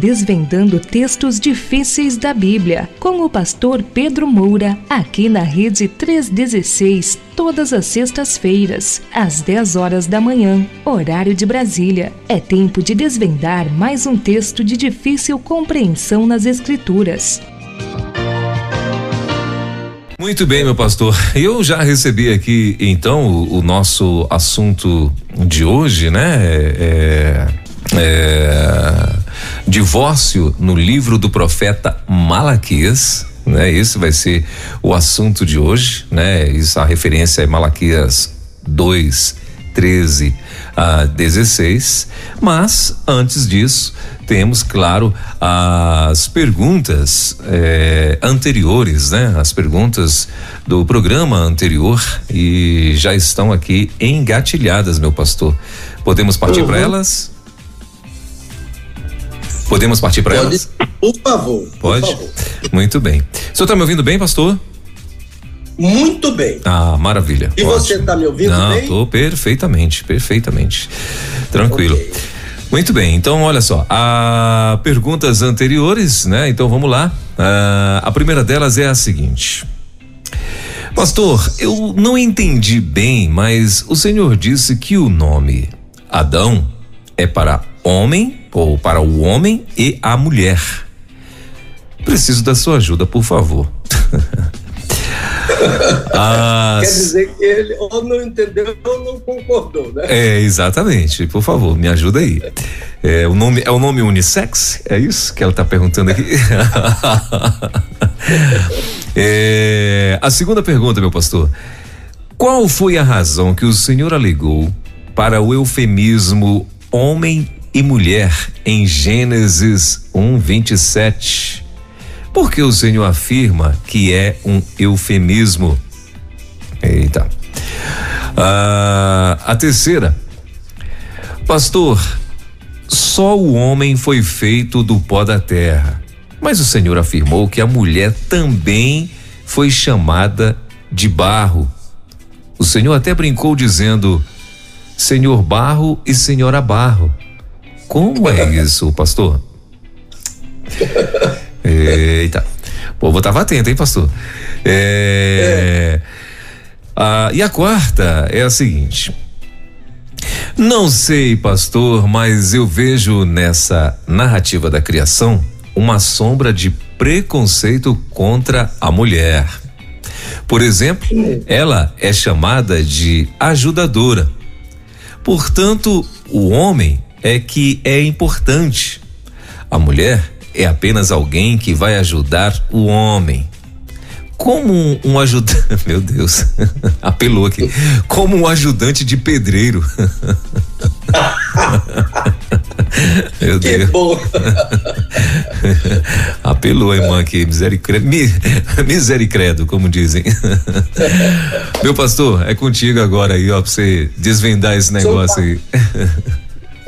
desvendando textos difíceis da Bíblia, com o pastor Pedro Moura, aqui na Rede 316, todas as sextas-feiras, às 10 horas da manhã, horário de Brasília. É tempo de desvendar mais um texto de difícil compreensão nas Escrituras. Muito bem, meu pastor. Eu já recebi aqui, então, o, o nosso assunto de hoje, né? É, é, divórcio no livro do profeta Malaquias. Né? Esse vai ser o assunto de hoje, né? Isso a referência é Malaquias 2, 13 a 16. Mas antes disso, temos, claro, as perguntas eh, anteriores, né? As perguntas do programa anterior e já estão aqui engatilhadas, meu pastor. Podemos partir uhum. para elas? Podemos partir para elas? Por favor. Pode? Por favor. Muito bem. O senhor está me ouvindo bem, pastor? Muito bem. Ah, maravilha. E Ótimo. você está me ouvindo Não, bem? Estou perfeitamente, perfeitamente. Tranquilo. Okay. Muito bem, então olha só, a perguntas anteriores, né? Então vamos lá. Ah, a primeira delas é a seguinte. Pastor, eu não entendi bem, mas o senhor disse que o nome Adão é para homem ou para o homem e a mulher. Preciso da sua ajuda, por favor. As... Quer dizer que ele ou não entendeu ou não concordou, né? É, exatamente. Por favor, me ajuda aí. É o nome, é o nome unissex? É isso que ela está perguntando aqui? é, a segunda pergunta, meu pastor. Qual foi a razão que o senhor alegou para o eufemismo homem e mulher em Gênesis 1, 27? Porque o Senhor afirma que é um eufemismo. Eita. Ah, a terceira. Pastor, só o homem foi feito do pó da terra. Mas o Senhor afirmou que a mulher também foi chamada de barro. O Senhor até brincou dizendo: Senhor barro e Senhora barro. Como é isso, pastor? Eita. O povo estava atento, hein, pastor? É, é. E a quarta é a seguinte. Não sei, pastor, mas eu vejo nessa narrativa da criação uma sombra de preconceito contra a mulher. Por exemplo, ela é chamada de ajudadora. Portanto, o homem é que é importante. A mulher é apenas alguém que vai ajudar o homem. Como um, um ajudante, meu Deus, apelou aqui, como um ajudante de pedreiro. Meu que Deus. bom. Apelou a irmã aqui, misericredo, misericredo, como dizem. Meu pastor, é contigo agora aí, ó, pra você desvendar esse negócio aí.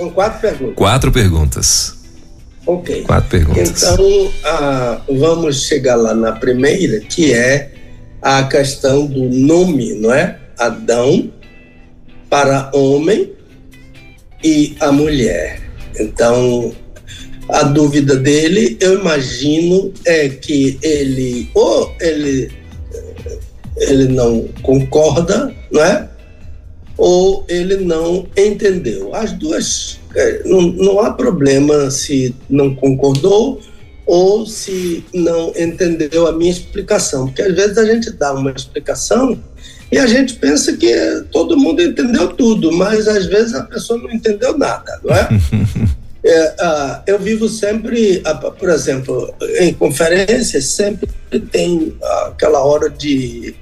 São quatro perguntas. Quatro perguntas. Ok. Quatro perguntas. Então, ah, vamos chegar lá na primeira, que é a questão do nome, não é? Adão para homem e a mulher. Então, a dúvida dele, eu imagino, é que ele ou ele ele não concorda, não é? Ou ele não entendeu. As duas é, não, não há problema se não concordou ou se não entendeu a minha explicação, porque às vezes a gente dá uma explicação e a gente pensa que todo mundo entendeu tudo, mas às vezes a pessoa não entendeu nada, não é? é ah, eu vivo sempre, ah, por exemplo, em conferências, sempre tem aquela hora de,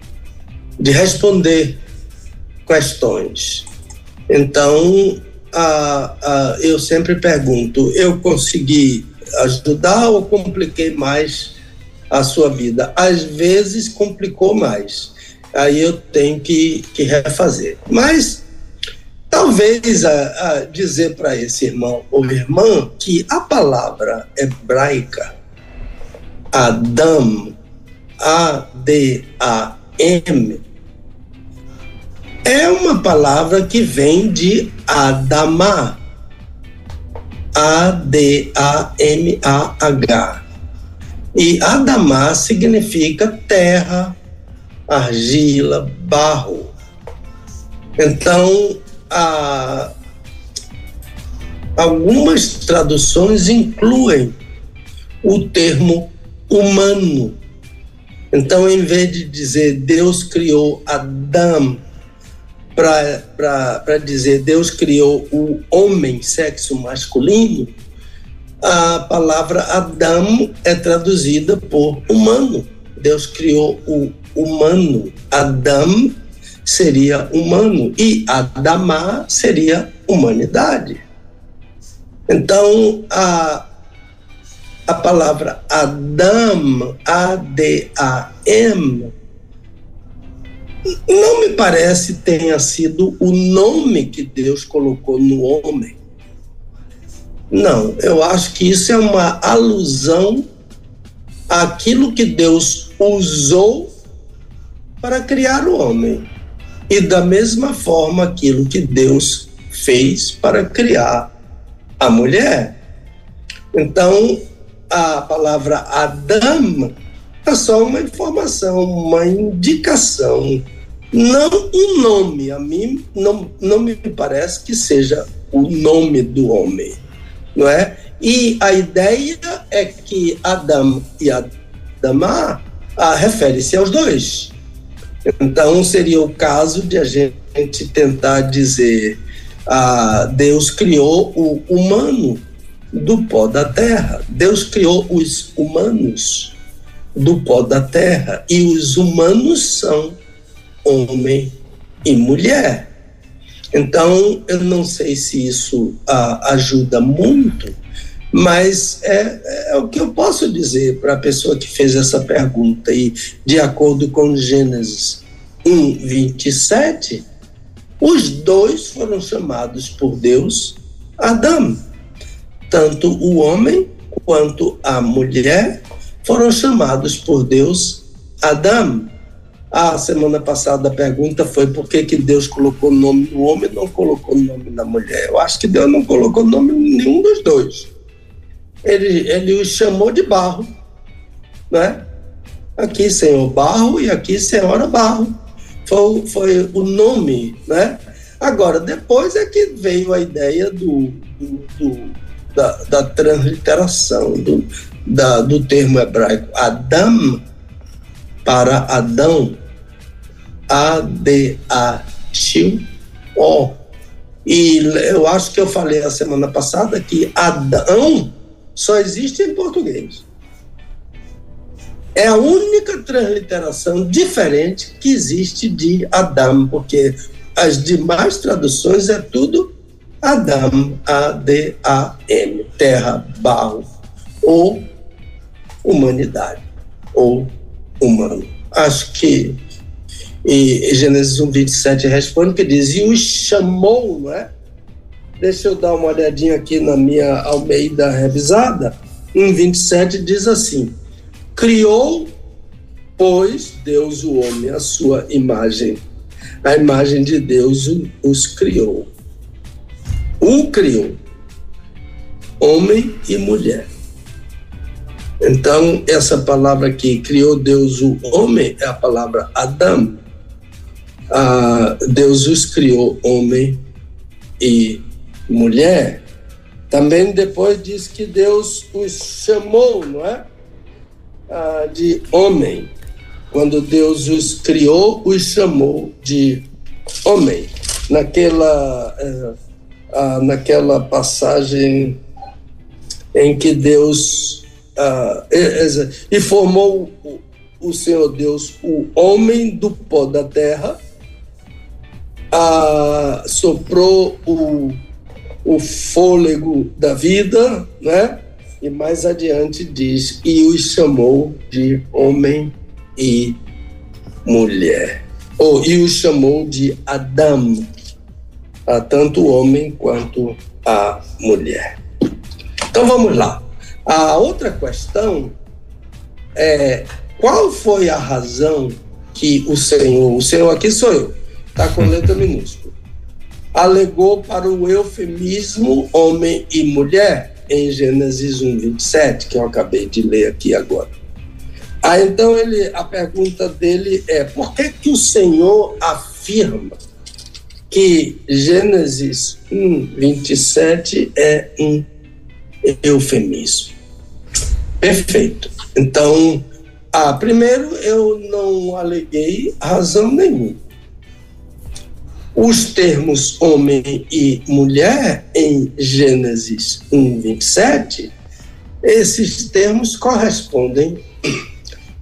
de responder questões. Então, ah, ah, eu sempre pergunto: eu consegui ajudar ou compliquei mais a sua vida? Às vezes complicou mais. Aí eu tenho que, que refazer. Mas talvez a, a dizer para esse irmão ou irmã que a palavra hebraica Adam, A-D-A-M, é uma palavra que vem de Adama. A-D-A-M-A-H. E Adamá significa terra, argila, barro. Então, a, algumas traduções incluem o termo humano. Então, em vez de dizer Deus criou Adão, para dizer Deus criou o homem, sexo masculino, a palavra Adão é traduzida por humano. Deus criou o humano. Adão seria humano e Adamá seria humanidade. Então, a, a palavra Adam, A-D-A-M, não me parece tenha sido o nome que Deus colocou no homem. Não, eu acho que isso é uma alusão àquilo que Deus usou para criar o homem. E da mesma forma aquilo que Deus fez para criar a mulher. Então, a palavra Adam é só uma informação, uma indicação, não um nome. A mim não, não me parece que seja o nome do homem, não é? E a ideia é que Adam e Adamá ah, refere-se aos dois. Então seria o caso de a gente tentar dizer ah, Deus criou o humano do pó da terra. Deus criou os humanos do pó da terra. E os humanos são homem e mulher. Então, eu não sei se isso ah, ajuda muito, mas é, é, o que eu posso dizer para a pessoa que fez essa pergunta. E, de acordo com Gênesis 1, 27, os dois foram chamados por Deus Adão. Tanto o homem quanto a mulher foram chamados por Deus Adão. A semana passada a pergunta foi por que, que Deus colocou o nome do homem e não colocou o nome da mulher. Eu acho que Deus não colocou o nome nenhum dos dois. Ele, ele os chamou de barro, né? Aqui, Senhor Barro, e aqui, Senhora Barro foi, foi o nome, né? Agora, depois é que veio a ideia do, do, do da, da, transliteração do, da, do termo hebraico Adam para Adão, A-D-A-T-O. E eu acho que eu falei a semana passada que Adão só existe em português. É a única transliteração diferente que existe de Adam, porque as demais traduções é tudo Adam, A-D-A-M, terra, barro, ou humanidade, ou humano. Acho que e Gênesis 1, 27 responde que diz, e os chamou, não é? Deixa eu dar uma olhadinha aqui na minha Almeida revisada. 1, 27 diz assim: Criou, pois, Deus o homem, a sua imagem. A imagem de Deus os criou. O criou. Homem e mulher. Então, essa palavra aqui, criou Deus o homem, é a palavra Adão. Ah, Deus os criou homem e mulher. Também depois diz que Deus os chamou, não é? ah, de homem. Quando Deus os criou, os chamou de homem. Naquela, eh, ah, naquela passagem em que Deus ah, e formou o, o Senhor Deus o homem do pó da terra, ah, soprou o, o fôlego da vida, né? E mais adiante diz: E os chamou de homem e mulher. Ou, e os chamou de Adão, a tanto o homem quanto a mulher. Então vamos lá. A outra questão é qual foi a razão que o Senhor, o Senhor aqui sou eu, está com letra minúscula. alegou para o eufemismo homem e mulher, em Gênesis 1, 27, que eu acabei de ler aqui agora. Ah, então ele, a pergunta dele é: por que, que o Senhor afirma que Gênesis 1, 27 é um eufemismo? Perfeito. Então, ah, primeiro, eu não aleguei razão nenhuma. Os termos homem e mulher em Gênesis 1, 27, esses termos correspondem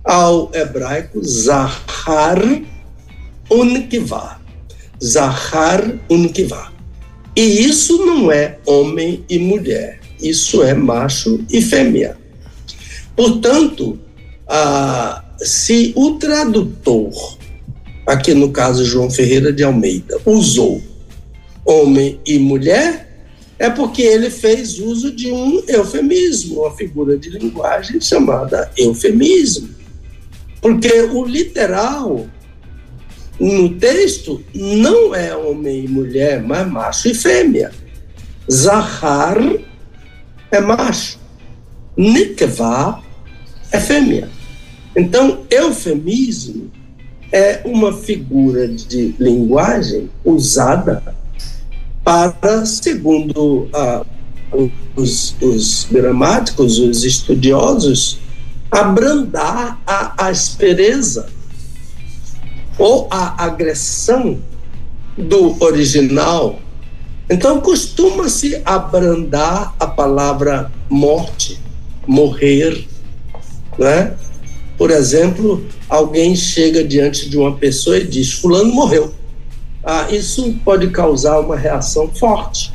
ao hebraico Zahar Unkivá. Zahar Unkivá. E isso não é homem e mulher, isso é macho e fêmea. Portanto, ah, se o tradutor, aqui no caso João Ferreira de Almeida, usou homem e mulher, é porque ele fez uso de um eufemismo, uma figura de linguagem chamada eufemismo. Porque o literal no texto não é homem e mulher, mas macho e fêmea. Zahar é macho, Nikvah é fêmea. Então, eufemismo é uma figura de linguagem usada para, segundo os, os gramáticos, os estudiosos, abrandar a aspereza ou a agressão do original. Então, costuma-se abrandar a palavra morte, morrer, né? Por exemplo, alguém chega diante de uma pessoa e diz: Fulano morreu. Ah, isso pode causar uma reação forte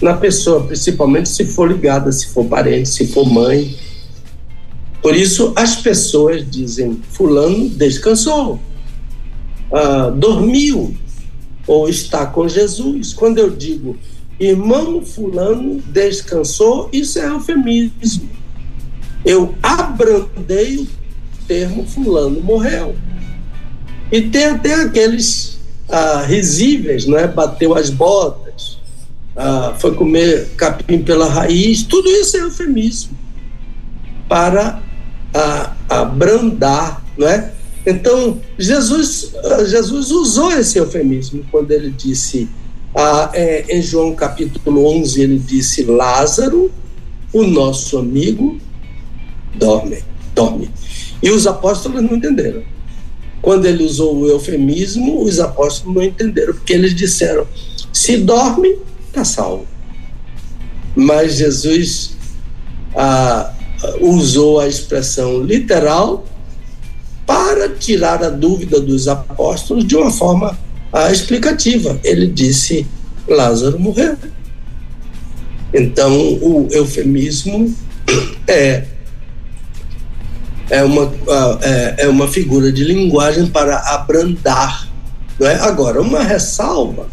na pessoa, principalmente se for ligada, se for parente, se for mãe. Por isso, as pessoas dizem: Fulano descansou, ah, dormiu, ou está com Jesus. Quando eu digo irmão Fulano descansou, isso é eufemismo. Eu abrandei o termo fulano morreu. E tem até aqueles ah, risíveis, não é? Bateu as botas, ah, foi comer capim pela raiz, tudo isso é eufemismo para ah, abrandar, não é? Então, Jesus, Jesus usou esse eufemismo quando ele disse, ah, é, em João capítulo 11, ele disse: Lázaro, o nosso amigo, dorme, dorme. E os apóstolos não entenderam. Quando ele usou o eufemismo, os apóstolos não entenderam, porque eles disseram: se dorme, está salvo. Mas Jesus ah, usou a expressão literal para tirar a dúvida dos apóstolos de uma forma ah, explicativa. Ele disse: Lázaro morreu. Então, o eufemismo é é uma, é, é uma figura de linguagem para abrandar. Não é? Agora, uma ressalva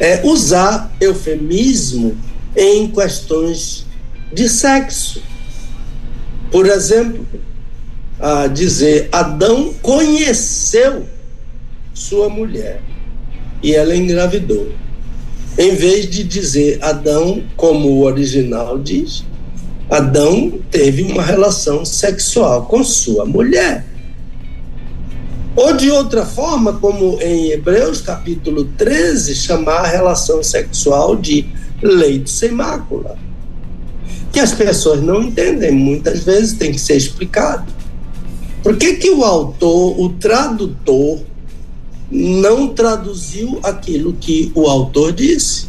é usar eufemismo em questões de sexo. Por exemplo, a dizer Adão conheceu sua mulher e ela engravidou. Em vez de dizer Adão, como o original diz, Adão teve uma relação sexual com sua mulher. Ou de outra forma, como em Hebreus capítulo 13, chamar a relação sexual de leito sem mácula. Que as pessoas não entendem, muitas vezes tem que ser explicado. Por que, que o autor, o tradutor, não traduziu aquilo que o autor disse?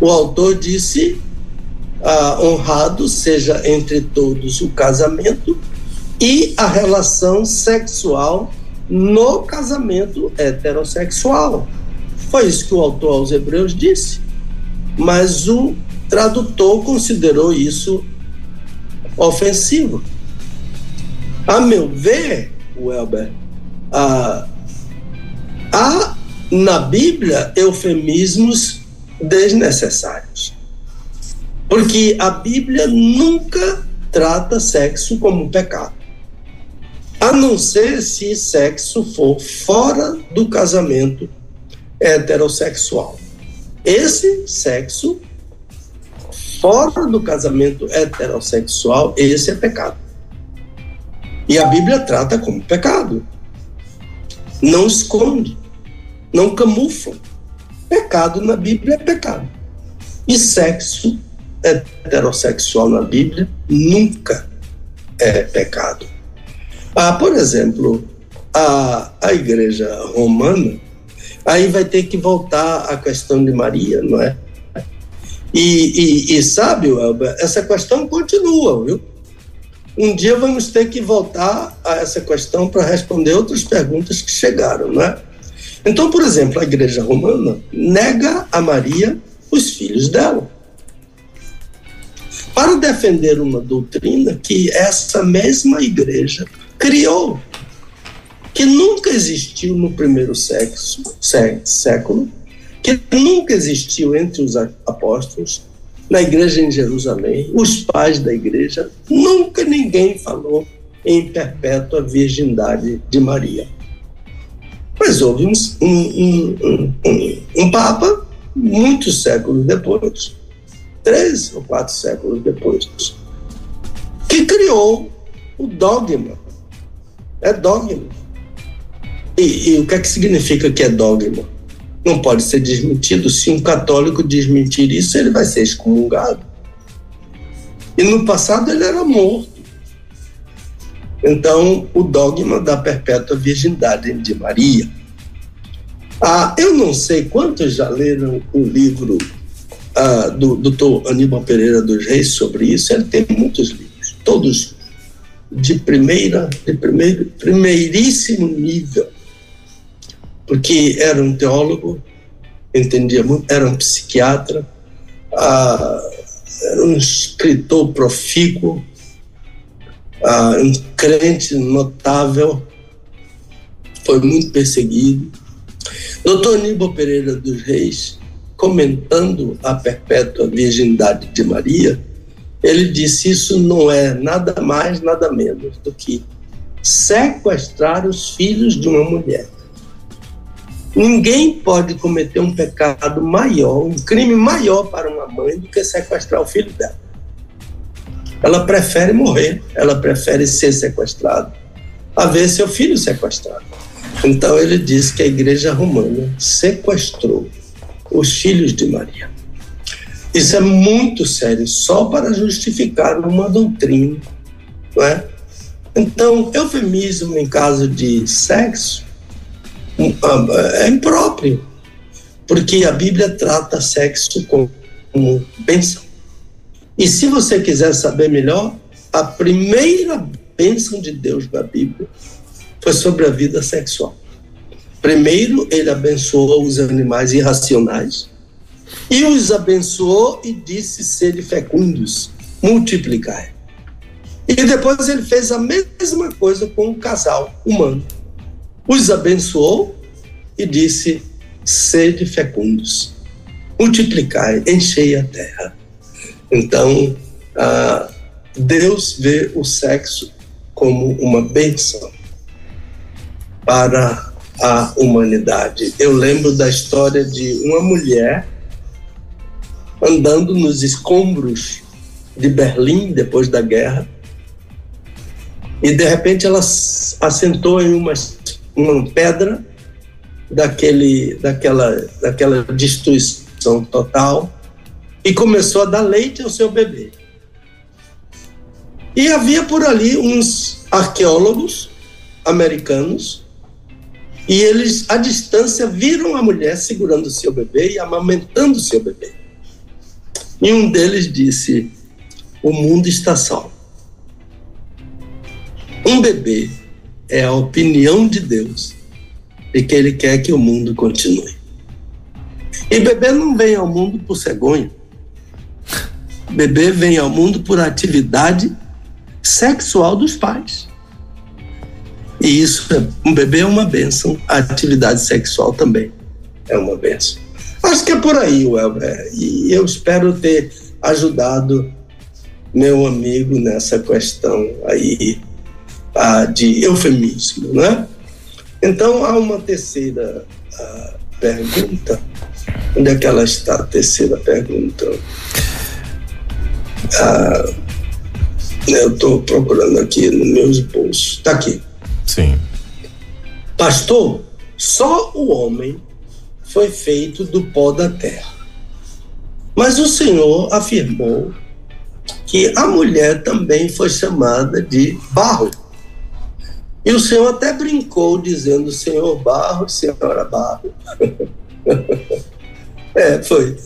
O autor disse ah, honrado seja entre todos o casamento e a relação sexual no casamento heterossexual. Foi isso que o autor aos Hebreus disse. Mas o tradutor considerou isso ofensivo. A meu ver, Welber, ah, há na Bíblia eufemismos desnecessários. Porque a Bíblia nunca trata sexo como pecado. A não ser se sexo for fora do casamento heterossexual. Esse sexo, fora do casamento heterossexual, esse é pecado. E a Bíblia trata como pecado. Não esconde, não camufla. Pecado na Bíblia é pecado. E sexo heterossexual na Bíblia nunca é pecado. Ah, por exemplo, a, a igreja romana, aí vai ter que voltar à questão de Maria, não é? E, e, e sabe, Elber, essa questão continua, viu? Um dia vamos ter que voltar a essa questão para responder outras perguntas que chegaram, não é? Então, por exemplo, a igreja romana nega a Maria os filhos dela para defender uma doutrina que essa mesma igreja criou, que nunca existiu no primeiro sexo, século, que nunca existiu entre os apóstolos, na igreja em Jerusalém, os pais da igreja, nunca ninguém falou em perpétua virgindade de Maria. Mas houve um, um, um, um Papa, muitos séculos depois, três ou quatro séculos depois, que criou o dogma. É dogma. E, e, o que é que significa que é dogma? Não pode ser desmentido. Se um católico desmentir isso, ele vai ser excomungado. E no passado ele era morto. Então, o dogma da perpétua virgindade de Maria. Ah, eu não sei quantos já leram o livro ah, do doutor Aníbal Pereira dos Reis sobre isso, ele tem muitos livros, todos de primeira, de primeiro, primeiríssimo nível, porque era um teólogo, entendia muito, era um psiquiatra, ah, era um escritor profícuo, ah, um crente notável, foi muito perseguido. Doutor Aníbal Pereira dos Reis comentando a perpétua virgindade de Maria, ele disse: Isso não é nada mais, nada menos do que sequestrar os filhos de uma mulher. Ninguém pode cometer um pecado maior, um crime maior para uma mãe do que sequestrar o filho dela. Ela prefere morrer, ela prefere ser sequestrada a ver seu filho sequestrado. Então ele diz que a igreja romana sequestrou os filhos de Maria. Isso é muito sério, só para justificar uma doutrina, não é? Então, eufemismo em caso de sexo é impróprio, porque a Bíblia trata sexo como bênção. E se você quiser saber melhor, a primeira bênção de Deus na Bíblia foi sobre a vida sexual. Primeiro, ele abençoou os animais irracionais e os abençoou e disse: sede fecundos, multiplicar. E depois ele fez a mesma coisa com o casal humano. Os abençoou e disse: sede fecundos, multiplicai, enchei a terra. Então, ah, Deus vê o sexo como uma bênção para a humanidade. Eu lembro da história de uma mulher andando nos escombros de Berlim depois da guerra e de repente ela assentou em uma, uma pedra daquele, daquela, daquela destruição total e começou a dar leite ao seu bebê. E havia por ali uns arqueólogos americanos e eles, à distância, viram a mulher segurando o seu bebê e amamentando o seu bebê. E um deles disse: O mundo está salvo. Um bebê é a opinião de Deus e que ele quer que o mundo continue. E bebê não vem ao mundo por cegonha. Bebê vem ao mundo por atividade sexual dos pais. E isso, um bebê é uma benção, a atividade sexual também é uma benção. Acho que é por aí, Welber. E eu espero ter ajudado meu amigo nessa questão aí de eufemismo, né? Então há uma terceira pergunta. Onde é que ela está? A terceira pergunta. Ah, eu estou procurando aqui nos meus bolsos. Está aqui. Sim. Pastor, só o homem foi feito do pó da terra. Mas o Senhor afirmou que a mulher também foi chamada de barro. E o Senhor até brincou, dizendo: Senhor barro, Senhora barro. é, foi.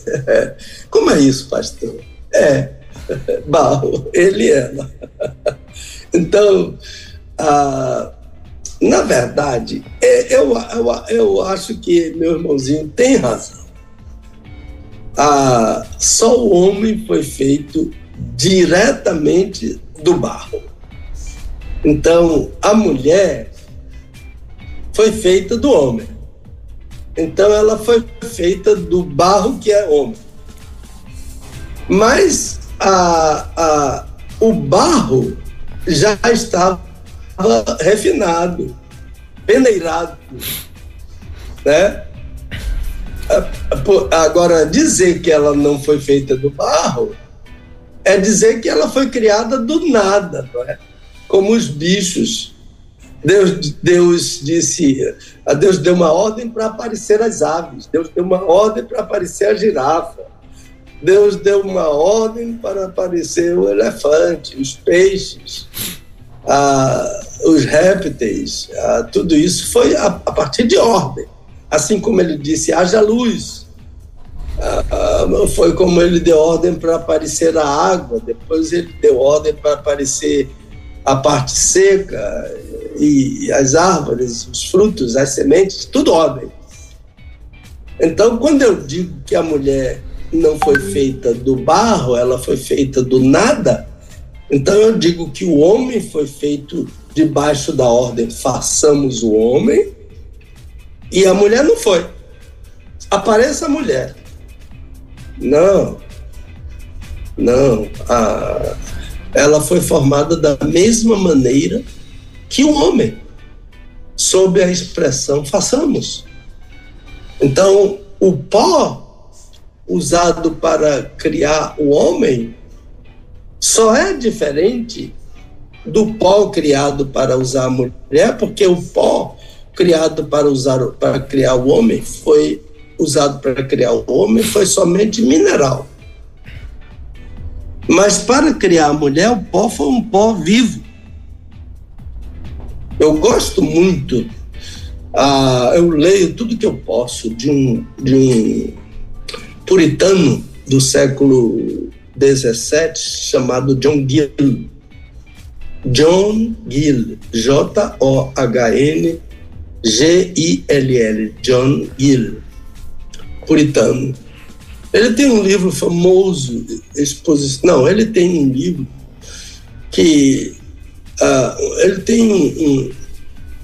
Como é isso, pastor? É, barro, ele e ela. Então, ah, na verdade, é, eu, eu, eu acho que meu irmãozinho tem razão. Ah, só o homem foi feito diretamente do barro. Então, a mulher foi feita do homem. Então, ela foi feita do barro que é homem. Mas a, a, o barro já estava refinado, peneirado, né? Agora, dizer que ela não foi feita do barro é dizer que ela foi criada do nada, não é? Como os bichos. Deus, Deus disse, a Deus deu uma ordem para aparecer as aves, Deus deu uma ordem para aparecer a girafa, Deus deu uma ordem para aparecer o elefante, os peixes, ah, os répteis, ah, tudo isso foi a, a, partir de ordem. Assim como ele disse, haja luz. Foi como ele deu ordem para aparecer a água, depois ele deu ordem para aparecer a parte seca e, as árvores, os frutos, as sementes, tudo ordem. Então, quando eu digo que a mulher não foi feita do barro, ela foi feita do nada, então eu digo que o homem foi feito debaixo da ordem façamos o homem e a mulher não foi. Apareça a mulher. Não. Não. A, ela foi formada da mesma maneira que o homem, sob a expressão façamos. Então, o pó usado para criar o homem só é diferente do pó criado para usar a mulher, porque o pó criado para usar para criar o homem foi usado para criar o homem foi somente mineral. Mas para criar a mulher, o pó foi um pó vivo. Eu gosto muito, ah, eu leio tudo que eu posso de um, de um puritano do século 17 chamado John Gill. John Gill, J-O-H-N-G-I-L-L, John Gill, puritano. Ele tem um livro famoso, exposição. Não, ele tem um livro que uh, ele tem um, um,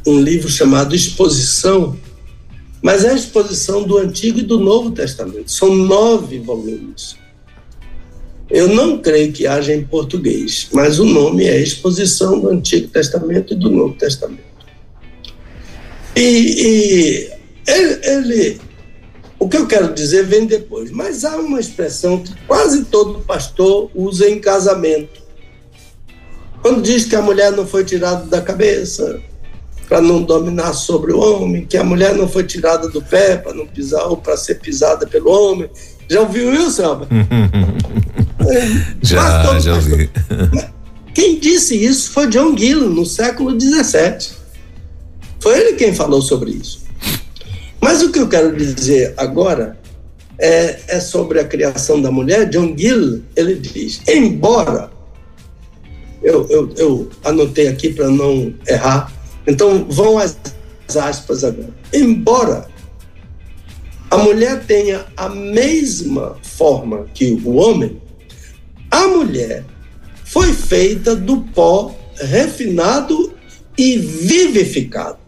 um livro chamado Exposição, mas é a exposição do Antigo e do Novo Testamento. São nove volumes. Eu não creio que haja em português, mas o nome é Exposição do Antigo Testamento e do Novo Testamento. E, e ele, ele, o que eu quero dizer vem depois, mas há uma expressão que quase todo pastor usa em casamento. Quando diz que a mulher não foi tirada da cabeça para não dominar sobre o homem, que a mulher não foi tirada do pé para não pisar ou para ser pisada pelo homem. Já ouviu isso, Elba? já, pastor, já ouvi. Quem disse isso foi John Gill, no século XVII. Foi ele quem falou sobre isso. Mas o que eu quero dizer agora é, é sobre a criação da mulher. John Gill, ele diz, embora, eu, eu, eu anotei aqui para não errar, então vão as aspas agora. Embora a mulher tenha a mesma forma que o homem, a mulher foi feita do pó refinado e vivificado.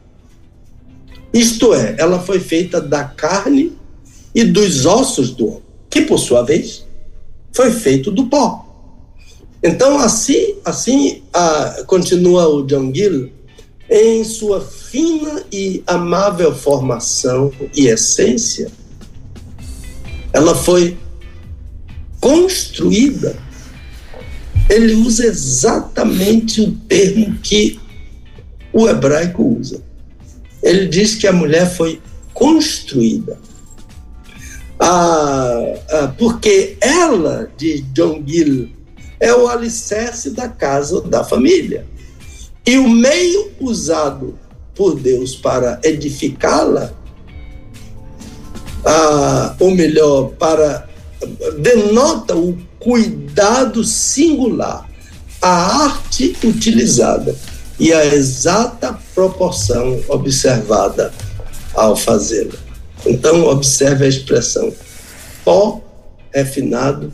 Isto é, ela foi feita da carne e dos ossos do homem, que por sua vez foi feito do pó. Então, assim, assim continua o John Gill, em sua fina e amável formação e essência, ela foi construída. Ele usa exatamente o termo que o hebraico usa. Ele diz que a mulher foi construída. Ah, ah, porque ela, de John Gill, é o alicerce da casa da família. E o meio usado por Deus para edificá-la, ah, ou melhor, para denota o cuidado singular, a arte utilizada e a exata proporção observada ao fazê-la. Então, observe a expressão pó refinado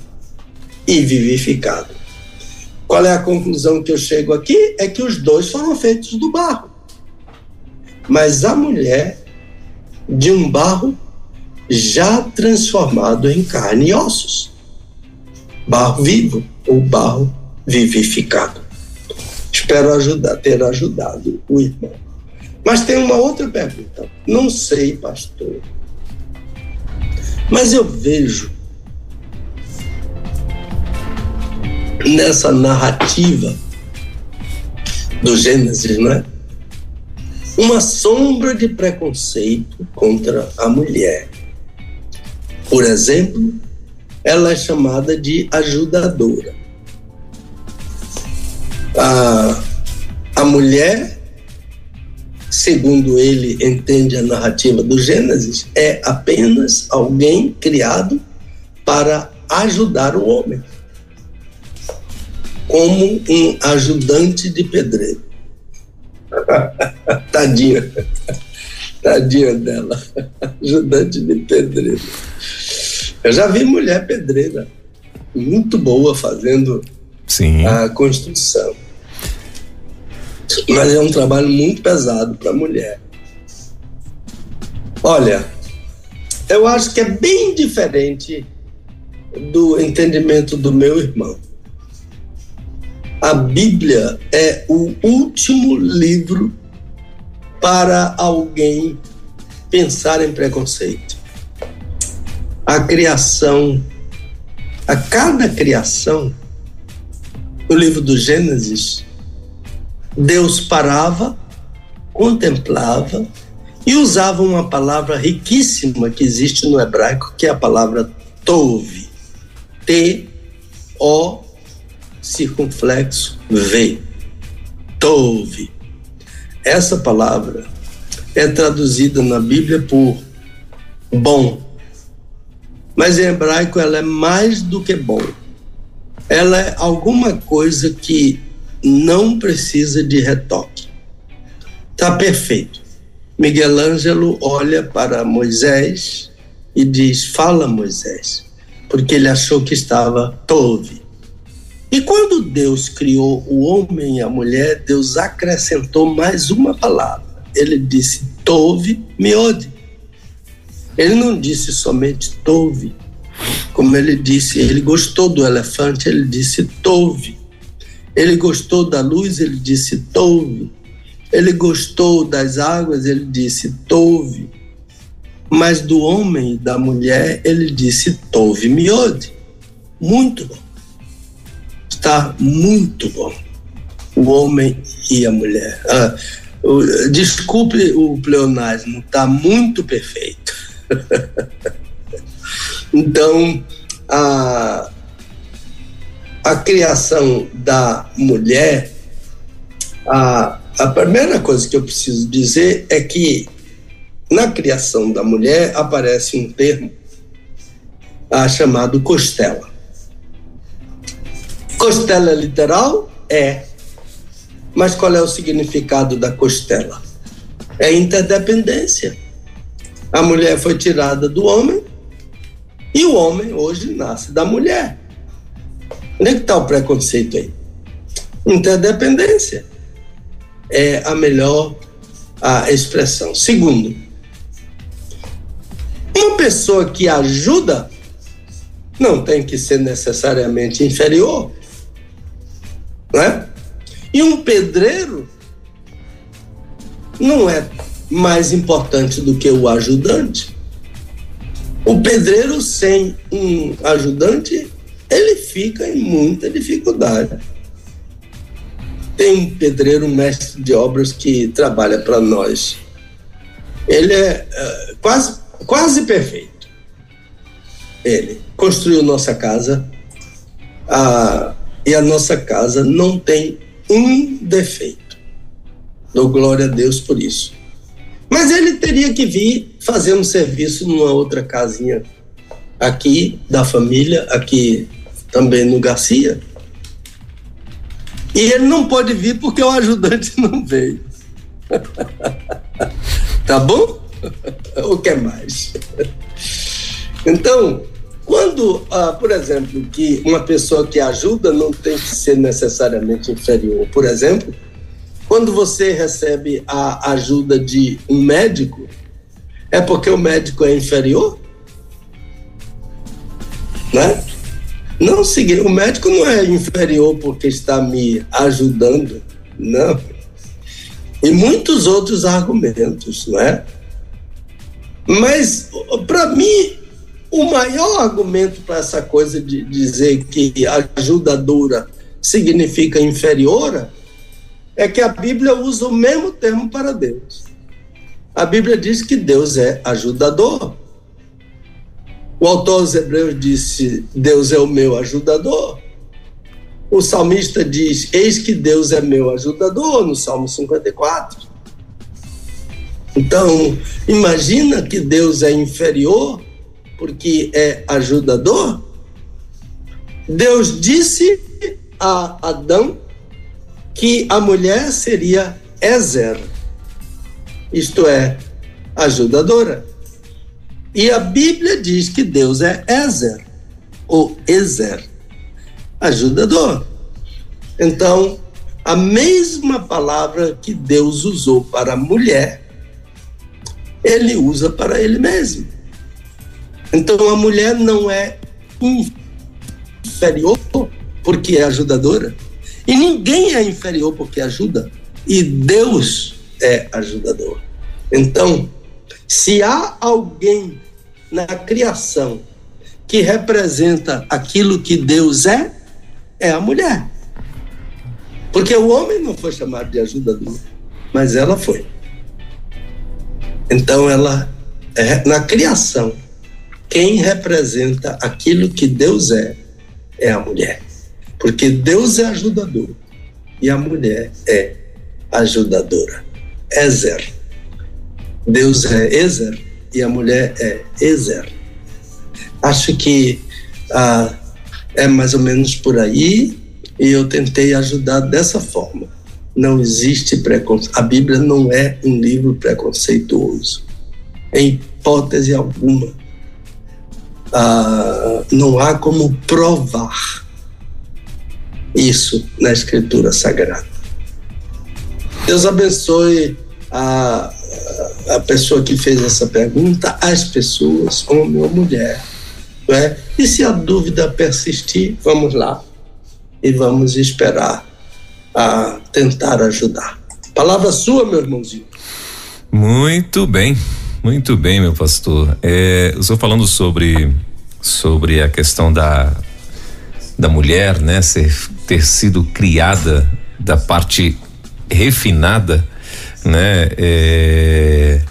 e vivificado. Qual é a conclusão que eu chego aqui? É que os dois foram feitos do barro. Mas a mulher de um barro já transformado em carne e ossos. Barro vivo ou barro vivificado. Espero ajudar, ter ajudado o irmão. Mas tem uma outra pergunta. Não sei, pastor. Mas eu vejo nessa narrativa do Gênesis, né? Uma sombra de preconceito contra a mulher. Por exemplo, ela é chamada de ajudadora. A, a mulher, segundo ele entende a narrativa do Gênesis, é apenas alguém criado para ajudar o homem como um ajudante de pedreiro. Tadinha. Tadinha dela. Ajudante de pedreiro. Eu já vi mulher pedreira muito boa fazendo Sim. a construção. Mas é um trabalho muito pesado para a mulher. Olha, eu acho que é bem diferente do entendimento do meu irmão a Bíblia é o último livro para alguém pensar em preconceito. A criação, a cada criação, no livro do Gênesis, Deus parava, contemplava e usava uma palavra riquíssima que existe no hebraico, que é a palavra tove. T-O circunflexo V. Tove. Essa palavra é traduzida na Bíblia por bom. Mas em hebraico ela é mais do que bom. Ela é alguma coisa que não precisa de retoque. Está perfeito. Miguel Ângelo olha para Moisés e diz: Fala, Moisés, porque ele achou que estava tove. E quando Deus criou o homem e a mulher, Deus acrescentou mais uma palavra. Ele disse tove miode. Ele não disse somente tove. Como ele disse, ele gostou do elefante, ele disse tove. Ele gostou da luz, ele disse tove. Ele gostou das águas, ele disse tove. Mas do homem e da mulher, ele disse tove miode. Muito bom está muito bom. O homem e a mulher. Ah, desculpe o pleonasmo, está muito perfeito. então, a, a criação da mulher, a, a primeira coisa que eu preciso dizer é que na criação da mulher aparece um termo ah, chamado costela. Costela literal? É. Mas qual é o significado da costela? É interdependência. A mulher foi tirada do homem e o homem hoje nasce da mulher. Onde é que está o preconceito aí? Interdependência é a melhor a expressão. Segundo, uma pessoa que ajuda não tem que ser necessariamente inferior. Né? E um pedreiro não é mais importante do que o ajudante. O pedreiro sem um ajudante, ele fica em muita dificuldade. Tem um pedreiro, mestre de obras que trabalha para nós. Ele é uh, quase, quase perfeito. Ele construiu nossa casa e a nossa casa não tem um defeito. Dou glória a Deus por isso. Mas ele teria que vir fazer um serviço numa outra casinha aqui da família, aqui também no Garcia. E ele não pode vir porque o ajudante não veio. tá bom? o que mais? Então, quando, ah, por exemplo, que uma pessoa que ajuda não tem que ser necessariamente inferior. Por exemplo, quando você recebe a ajuda de um médico, é porque o médico é inferior? Né? Não, o médico não é inferior porque está me ajudando, não. E muitos outros argumentos, não é? Mas, para mim, o maior argumento para essa coisa de dizer que ajudadora significa inferior é que a Bíblia usa o mesmo termo para Deus. A Bíblia diz que Deus é ajudador. O autor dos Hebreus disse: Deus é o meu ajudador. O salmista diz: Eis que Deus é meu ajudador, no Salmo 54. Então, imagina que Deus é inferior porque é ajudador. Deus disse a Adão que a mulher seria Ezer, isto é, ajudadora. E a Bíblia diz que Deus é Ezer, ou Ezer, ajudador. Então, a mesma palavra que Deus usou para a mulher, ele usa para ele mesmo. Então, a mulher não é inferior porque é ajudadora, e ninguém é inferior porque ajuda. E Deus é ajudador. Então, se há alguém na criação que representa aquilo que Deus é, é a mulher. Porque o homem não foi chamado de ajudador, mas ela foi. Então, ela é na criação. Quem representa aquilo que Deus é, é a mulher. Porque Deus é ajudador e a mulher é ajudadora. Ezer. Deus é Ezer e a mulher é Ezer. Acho que ah, é mais ou menos por aí e eu tentei ajudar dessa forma. Não existe preconceito. A Bíblia não é um livro preconceituoso. Em hipótese alguma. Ah, não há como provar isso na Escritura Sagrada. Deus abençoe a, a pessoa que fez essa pergunta, as pessoas, homem ou mulher. Né? E se a dúvida persistir, vamos lá e vamos esperar a tentar ajudar. Palavra sua, meu irmãozinho. Muito bem, muito bem, meu pastor. É, eu estou falando sobre sobre a questão da da mulher, né, ser ter sido criada da parte refinada, né? É,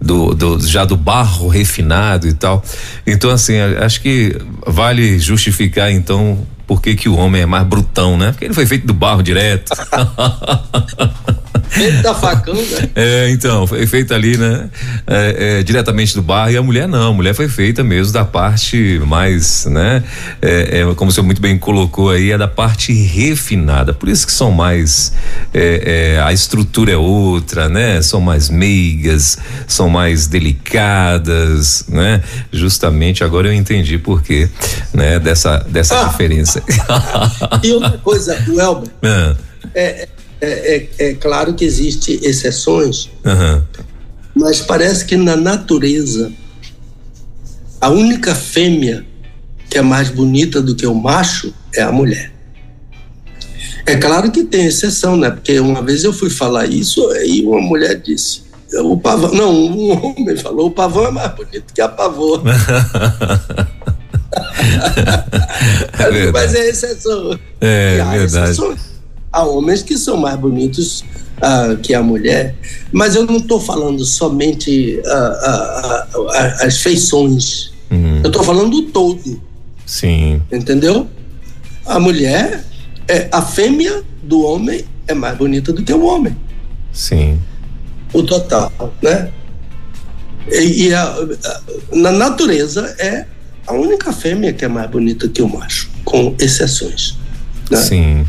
do, do, já do barro refinado e tal. Então, assim, acho que vale justificar, então, por que, que o homem é mais brutão, né? Porque ele foi feito do barro direto. Feito da facão, né? É, então, foi feita ali, né? É, é, diretamente do barro. E a mulher não, a mulher foi feita mesmo da parte mais, né? É, é como você muito bem colocou aí, é da parte refinada. Por isso que são mais. É, é, a estrutura é outra, né? São mais meigas, são mais delicadas, né? Justamente agora eu entendi por quê, né? Dessa, dessa ah, diferença. e outra coisa, o Elber. Ah. é é, é, é claro que existem exceções, uhum. mas parece que na natureza a única fêmea que é mais bonita do que o macho é a mulher. É claro que tem exceção, né? Porque uma vez eu fui falar isso e uma mulher disse: o pavão, não, um homem falou: o pavão é mais bonito que a pavor. é Mas é exceção. É, há verdade. Exceções. Há homens que são mais bonitos uh, que a mulher, mas eu não estou falando somente uh, uh, as feições. Uhum. Eu estou falando do todo. Sim. Entendeu? A mulher, é, a fêmea do homem é mais bonita do que o homem. Sim. O total, né? E, e a, a, na natureza é a única fêmea que é mais bonita que o macho, com exceções. Né? Sim.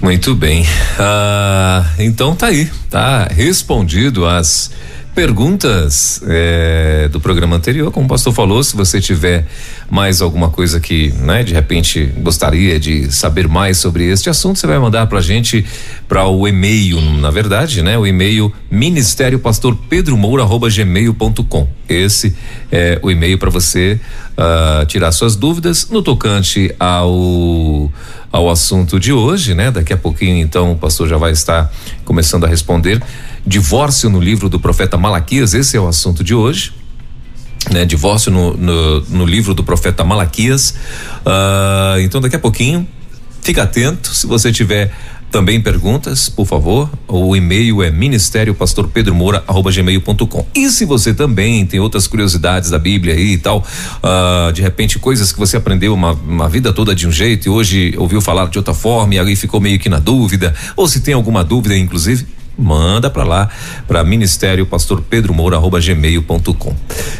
Muito bem. Ah, então tá aí, tá respondido as perguntas é, do programa anterior, como o pastor falou, se você tiver mais alguma coisa que, né, de repente gostaria de saber mais sobre este assunto, você vai mandar pra gente para o e-mail, na verdade, né? O e-mail ministério pastor Pedro Moura gmail.com. Esse é o e-mail para você uh, tirar suas dúvidas no tocante ao ao assunto de hoje, né? Daqui a pouquinho, então, o pastor já vai estar começando a responder. Divórcio no livro do profeta Malaquias, esse é o assunto de hoje. Né, divórcio no, no, no livro do profeta Malaquias. Uh, então, daqui a pouquinho, fica atento. Se você tiver também perguntas, por favor, o e-mail é ministério pastor Pedro Moura gmail.com. E se você também tem outras curiosidades da Bíblia aí e tal, uh, de repente coisas que você aprendeu uma, uma vida toda de um jeito e hoje ouviu falar de outra forma e aí ficou meio que na dúvida, ou se tem alguma dúvida, inclusive, manda para lá para ministério pastor Pedro Moura arroba gmail.com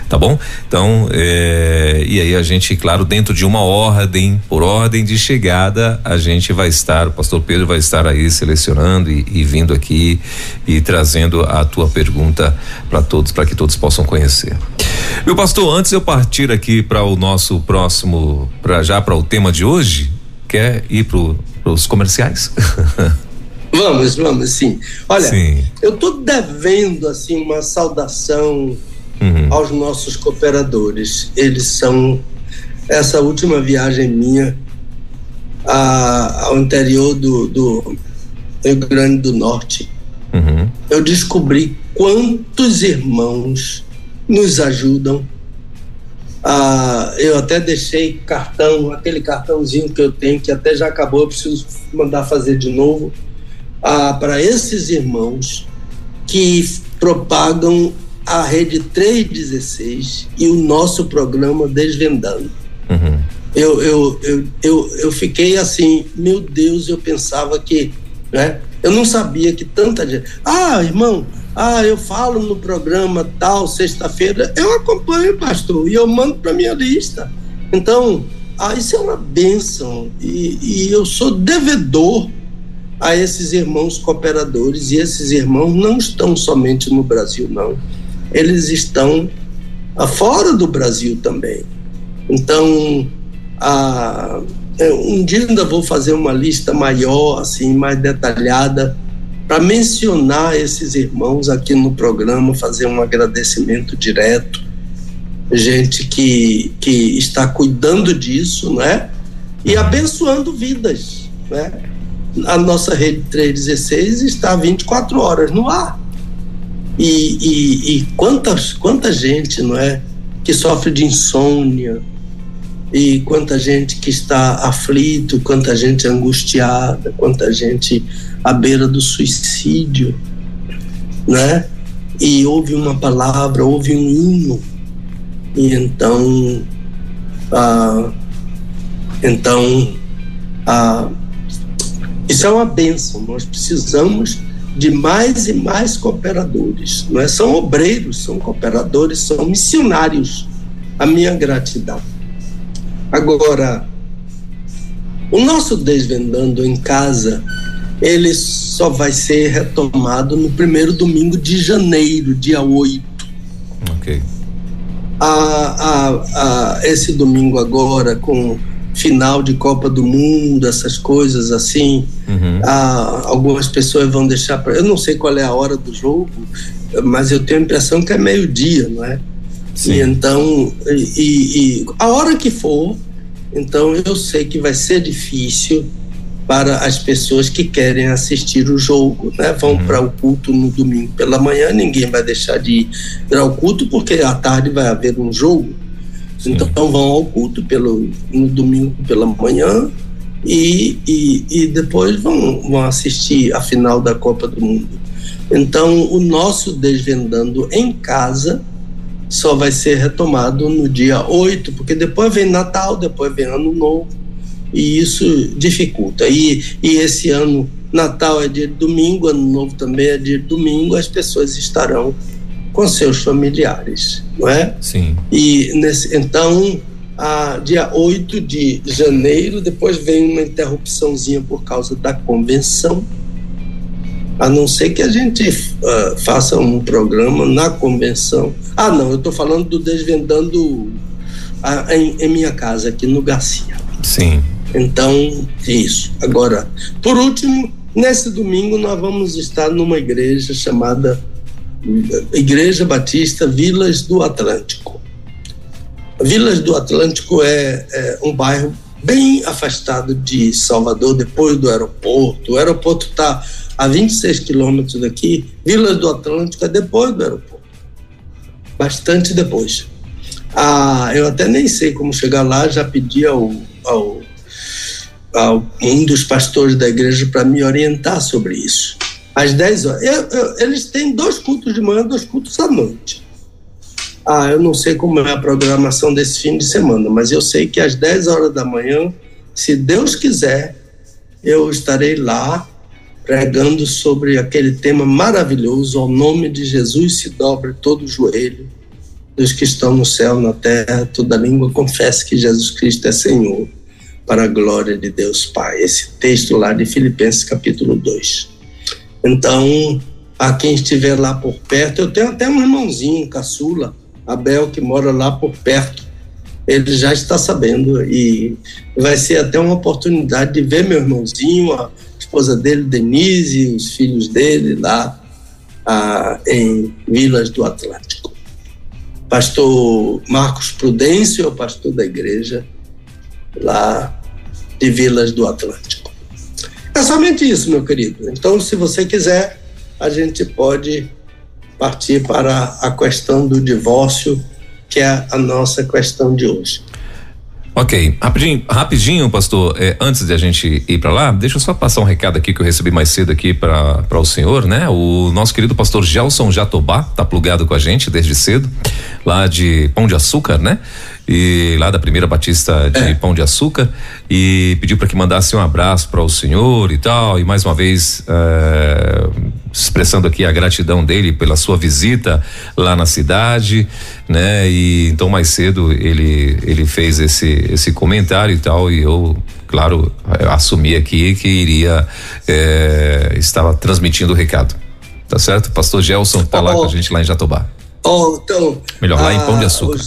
tá bom? Então é, e aí a gente claro dentro de uma ordem por ordem de chegada a gente vai estar o pastor Pedro vai estar aí selecionando e, e vindo aqui e trazendo a tua pergunta para todos para que todos possam conhecer. Meu pastor antes eu partir aqui para o nosso próximo para já para o tema de hoje quer ir para os comerciais Vamos, vamos, sim. Olha, sim. eu estou devendo assim uma saudação uhum. aos nossos cooperadores. Eles são essa última viagem minha a, ao interior do, do, Rio Grande do Norte. Uhum. Eu descobri quantos irmãos nos ajudam. Ah, eu até deixei cartão, aquele cartãozinho que eu tenho, que até já acabou, eu preciso mandar fazer de novo ah, para esses irmãos que propagam a rede 316 e o nosso programa Desvendando. Uhum. Eu, eu, eu, eu, eu fiquei assim, meu Deus, eu pensava que, né? Eu não sabia que tanta gente. Ah, irmão, ah, eu falo no programa tal, sexta-feira, eu acompanho, pastor, e eu mando para minha lista. Então, ah, isso é uma bênção, e, e eu sou devedor a esses irmãos cooperadores. E esses irmãos não estão somente no Brasil, não. Eles estão fora do Brasil também. Então, a, é, um dia ainda vou fazer uma lista maior, assim, mais detalhada, para mencionar esses irmãos aqui no programa, fazer um agradecimento direto. Gente que, que está cuidando disso, né? E abençoando vidas, né? A nossa rede 316 está 24 horas no ar. E, e, e quantas, quanta gente, não é, que sofre de insônia, e quanta gente que está aflito, quanta gente angustiada, quanta gente à beira do suicídio, né? E ouve uma palavra, ouve um hino, e então, ah, então, ah, isso é uma benção. Nós precisamos de mais e mais cooperadores. Não é? São obreiros, são cooperadores, são missionários. A minha gratidão. Agora, o nosso Desvendando em Casa, ele só vai ser retomado no primeiro domingo de janeiro, dia 8. Ok. A, a, a, esse domingo agora, com final de Copa do Mundo, essas coisas assim. Uhum. Ah, algumas pessoas vão deixar para. Eu não sei qual é a hora do jogo, mas eu tenho a impressão que é meio-dia, não é? Sim. E então, e, e, a hora que for, então eu sei que vai ser difícil para as pessoas que querem assistir o jogo, né? Vão uhum. para o culto no domingo pela manhã, ninguém vai deixar de ir ao culto porque à tarde vai haver um jogo. Sim. Então vão ao culto pelo, no domingo pela manhã e, e, e depois vão, vão assistir a final da Copa do Mundo. Então o nosso Desvendando em Casa só vai ser retomado no dia 8, porque depois vem Natal, depois vem Ano Novo e isso dificulta. E, e esse ano, Natal é de domingo, Ano Novo também é de domingo, as pessoas estarão com seus familiares, não é? Sim. E nesse, então, a, dia 8 de janeiro, depois vem uma interrupçãozinha por causa da convenção, a não ser que a gente uh, faça um programa na convenção. Ah, não, eu estou falando do Desvendando a, em, em minha casa, aqui no Garcia. Sim. Então, isso. Agora, por último, nesse domingo nós vamos estar numa igreja chamada Igreja Batista Vilas do Atlântico. Vilas do Atlântico é, é um bairro bem afastado de Salvador, depois do aeroporto. O aeroporto está a 26 quilômetros daqui. Vilas do Atlântico é depois do aeroporto. Bastante depois. Ah, eu até nem sei como chegar lá, já pedi ao, ao um dos pastores da igreja para me orientar sobre isso. Às 10 horas. Eu, eu, eles têm dois cultos de manhã, dois cultos à noite. Ah, eu não sei como é a programação desse fim de semana, mas eu sei que às 10 horas da manhã, se Deus quiser, eu estarei lá pregando sobre aquele tema maravilhoso, ao nome de Jesus se dobre todo o joelho dos que estão no céu, na terra, toda língua confesse que Jesus Cristo é Senhor para a glória de Deus Pai. Esse texto lá de Filipenses capítulo 2. Então, a quem estiver lá por perto, eu tenho até um irmãozinho, caçula, Abel, que mora lá por perto. Ele já está sabendo e vai ser até uma oportunidade de ver meu irmãozinho, a esposa dele, Denise, os filhos dele lá em Vilas do Atlântico. Pastor Marcos Prudêncio é o pastor da igreja lá de Vilas do Atlântico. É somente isso, meu querido. Então, se você quiser, a gente pode partir para a questão do divórcio, que é a nossa questão de hoje. Ok, rapidinho, rapidinho, pastor, é, antes de a gente ir para lá, deixa eu só passar um recado aqui que eu recebi mais cedo aqui para o senhor, né? O nosso querido pastor Gelson Jatobá tá plugado com a gente desde cedo, lá de Pão de Açúcar, né? E lá da primeira Batista de é. Pão de Açúcar e pediu para que mandasse um abraço para o senhor e tal e mais uma vez é, expressando aqui a gratidão dele pela sua visita lá na cidade, né? E então mais cedo ele ele fez esse esse comentário e tal e eu claro assumi aqui que iria é, estava transmitindo o recado, tá certo? Pastor Gelson tá oh, lá com a gente lá em Jatobá. Oh, então, melhor lá em Pão de Açúcar.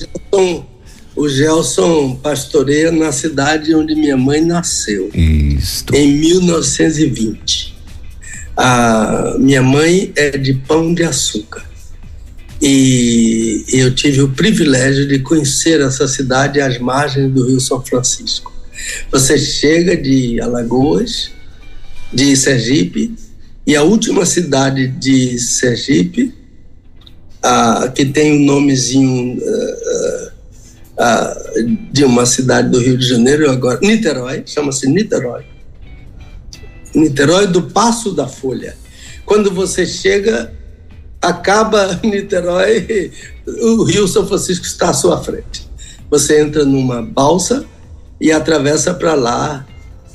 O Gelson pastoreia na cidade onde minha mãe nasceu. Isso. Em 1920. A minha mãe é de Pão de Açúcar. E eu tive o privilégio de conhecer essa cidade às margens do Rio São Francisco. Você chega de Alagoas, de Sergipe, e a última cidade de Sergipe, a, que tem o um nomezinho. De uma cidade do Rio de Janeiro, agora Niterói, chama-se Niterói. Niterói do Passo da Folha. Quando você chega, acaba Niterói, o Rio São Francisco está à sua frente. Você entra numa balsa e atravessa para lá,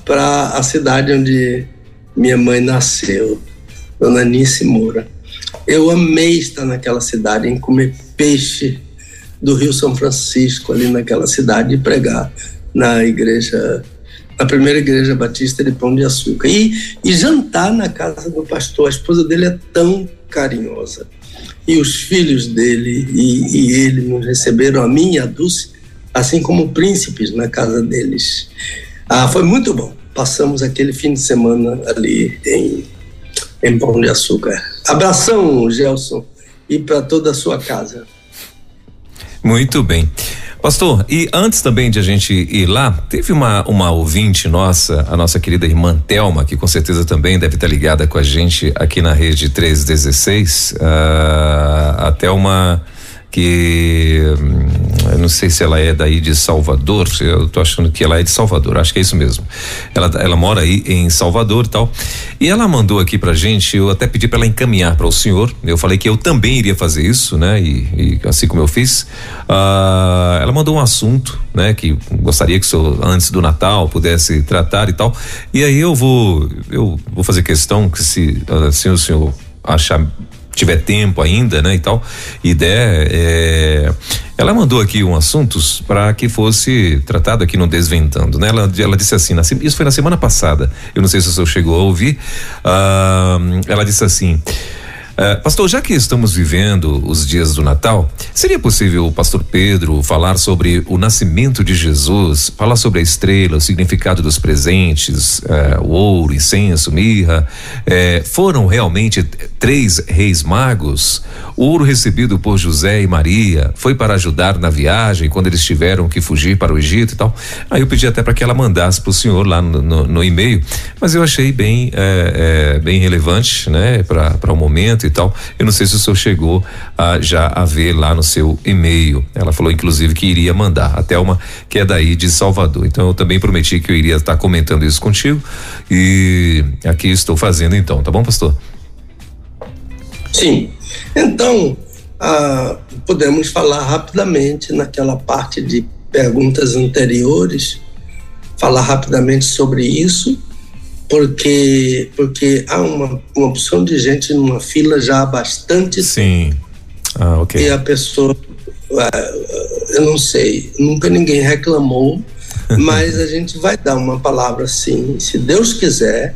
para a cidade onde minha mãe nasceu, Dona Nice Moura. Eu amei estar naquela cidade, em comer peixe, do Rio São Francisco, ali naquela cidade, e pregar na igreja, na primeira igreja batista de Pão de Açúcar. E, e jantar na casa do pastor. A esposa dele é tão carinhosa. E os filhos dele e, e ele nos receberam, a mim e a Dulce, assim como príncipes na casa deles. Ah, foi muito bom. Passamos aquele fim de semana ali em, em Pão de Açúcar. Abração, Gelson, e para toda a sua casa. Muito bem. Pastor, e antes também de a gente ir lá, teve uma, uma ouvinte nossa, a nossa querida irmã Telma, que com certeza também deve estar ligada com a gente aqui na rede 316. Uh, a Telma que hum, eu não sei se ela é daí de Salvador, eu tô achando que ela é de Salvador, acho que é isso mesmo. Ela, ela mora aí em Salvador e tal. E ela mandou aqui pra gente, eu até pedi para ela encaminhar para o senhor. Eu falei que eu também iria fazer isso, né? E, e assim como eu fiz. Uh, ela mandou um assunto, né? Que gostaria que o senhor, antes do Natal, pudesse tratar e tal. E aí eu vou, eu vou fazer questão que se assim o senhor achar tiver tempo ainda, né, e tal, e der, é, ela mandou aqui um assuntos para que fosse tratado aqui no Desventando, né? Ela, ela disse assim, na, isso foi na semana passada, eu não sei se o senhor chegou a ouvir, uh, ela disse assim, Uh, pastor, já que estamos vivendo os dias do Natal, seria possível o pastor Pedro falar sobre o nascimento de Jesus, falar sobre a estrela, o significado dos presentes, uh, o ouro, incenso, mirra? Uh, foram realmente três reis magos? O ouro recebido por José e Maria foi para ajudar na viagem quando eles tiveram que fugir para o Egito e tal? Aí eu pedi até para que ela mandasse para o senhor lá no, no, no, e-mail, mas eu achei bem, bem relevante, né, para o momento e tal. Eu não sei se o senhor chegou a já a ver lá no seu e-mail. Ela falou inclusive que iria mandar. A Thelma, que é daí de Salvador. Então eu também prometi que eu iria estar comentando isso contigo e aqui estou fazendo então, tá bom, pastor? Sim. Então, ah, podemos falar rapidamente naquela parte de perguntas anteriores, falar rapidamente sobre isso porque porque há uma, uma opção de gente numa fila já há bastante Sim. Ah, ok. E a pessoa, ah, eu não sei, nunca ninguém reclamou, mas a gente vai dar uma palavra sim, se Deus quiser,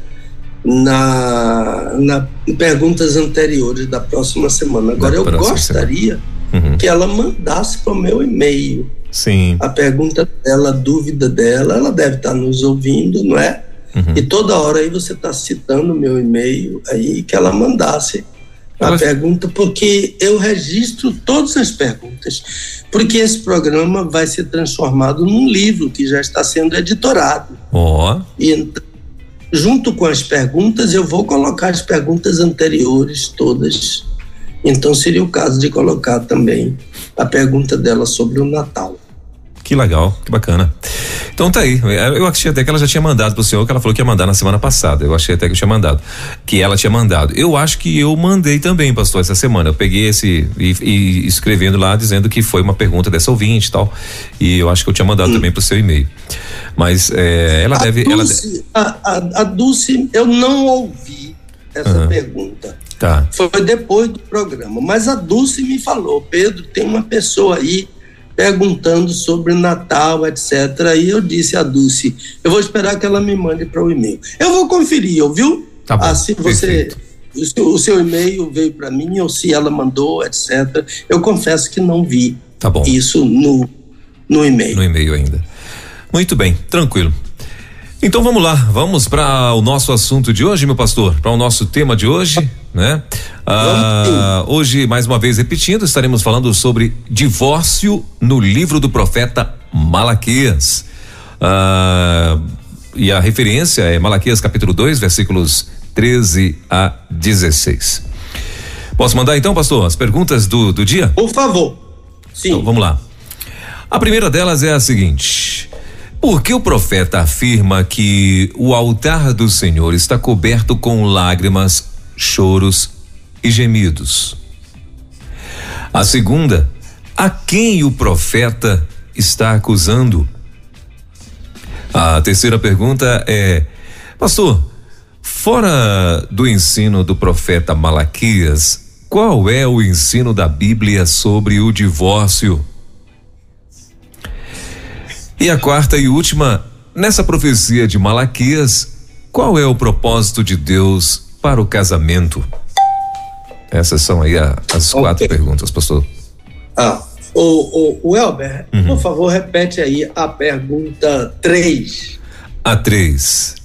na, na perguntas anteriores da próxima semana. Agora, eu gostaria uhum. que ela mandasse para o meu e-mail. Sim. A pergunta dela, a dúvida dela, ela deve estar nos ouvindo, não é? Uhum. E toda hora aí você está citando meu e-mail aí que ela mandasse a ela... pergunta, porque eu registro todas as perguntas, porque esse programa vai ser transformado num livro que já está sendo editorado. Ó. Oh. E então, junto com as perguntas, eu vou colocar as perguntas anteriores todas. Então seria o caso de colocar também a pergunta dela sobre o Natal. Que legal, que bacana. Então tá aí. Eu achei até que ela já tinha mandado pro senhor, que ela falou que ia mandar na semana passada. Eu achei até que eu tinha mandado. Que ela tinha mandado. Eu acho que eu mandei também, pastor, essa semana. Eu peguei esse e, e escrevendo lá dizendo que foi uma pergunta dessa ouvinte e tal. E eu acho que eu tinha mandado hum. também pro seu e-mail. Mas é, ela a deve. Dulce, ela a, a, a Dulce, eu não ouvi essa uhum. pergunta. Tá. Foi depois do programa. Mas a Dulce me falou, Pedro, tem uma pessoa aí perguntando sobre Natal, etc. E eu disse a Dulce, eu vou esperar que ela me mande para o e-mail. Eu vou conferir, ouviu? Tá bom, assim você o seu, o seu, e-mail veio para mim ou se ela mandou, etc. Eu confesso que não vi tá bom. isso no no e-mail. No e-mail ainda. Muito bem, tranquilo. Então vamos lá, vamos para o nosso assunto de hoje, meu pastor, para o nosso tema de hoje, né? Ah, hoje, mais uma vez repetindo, estaremos falando sobre divórcio no livro do profeta Malaquias. Ah, e a referência é Malaquias capítulo 2, versículos 13 a 16. Posso mandar então, pastor, as perguntas do, do dia? Por favor. Sim. Então, vamos lá. A primeira delas é a seguinte: por que o profeta afirma que o altar do Senhor está coberto com lágrimas, choros e gemidos? A segunda, a quem o profeta está acusando? A terceira pergunta é: Pastor, fora do ensino do profeta Malaquias, qual é o ensino da Bíblia sobre o divórcio? E a quarta e última, nessa profecia de Malaquias, qual é o propósito de Deus para o casamento? Essas são aí a, as quatro perguntas, pastor. Ah, o, o, o Elber, uhum. por favor, repete aí a pergunta 3. A 3.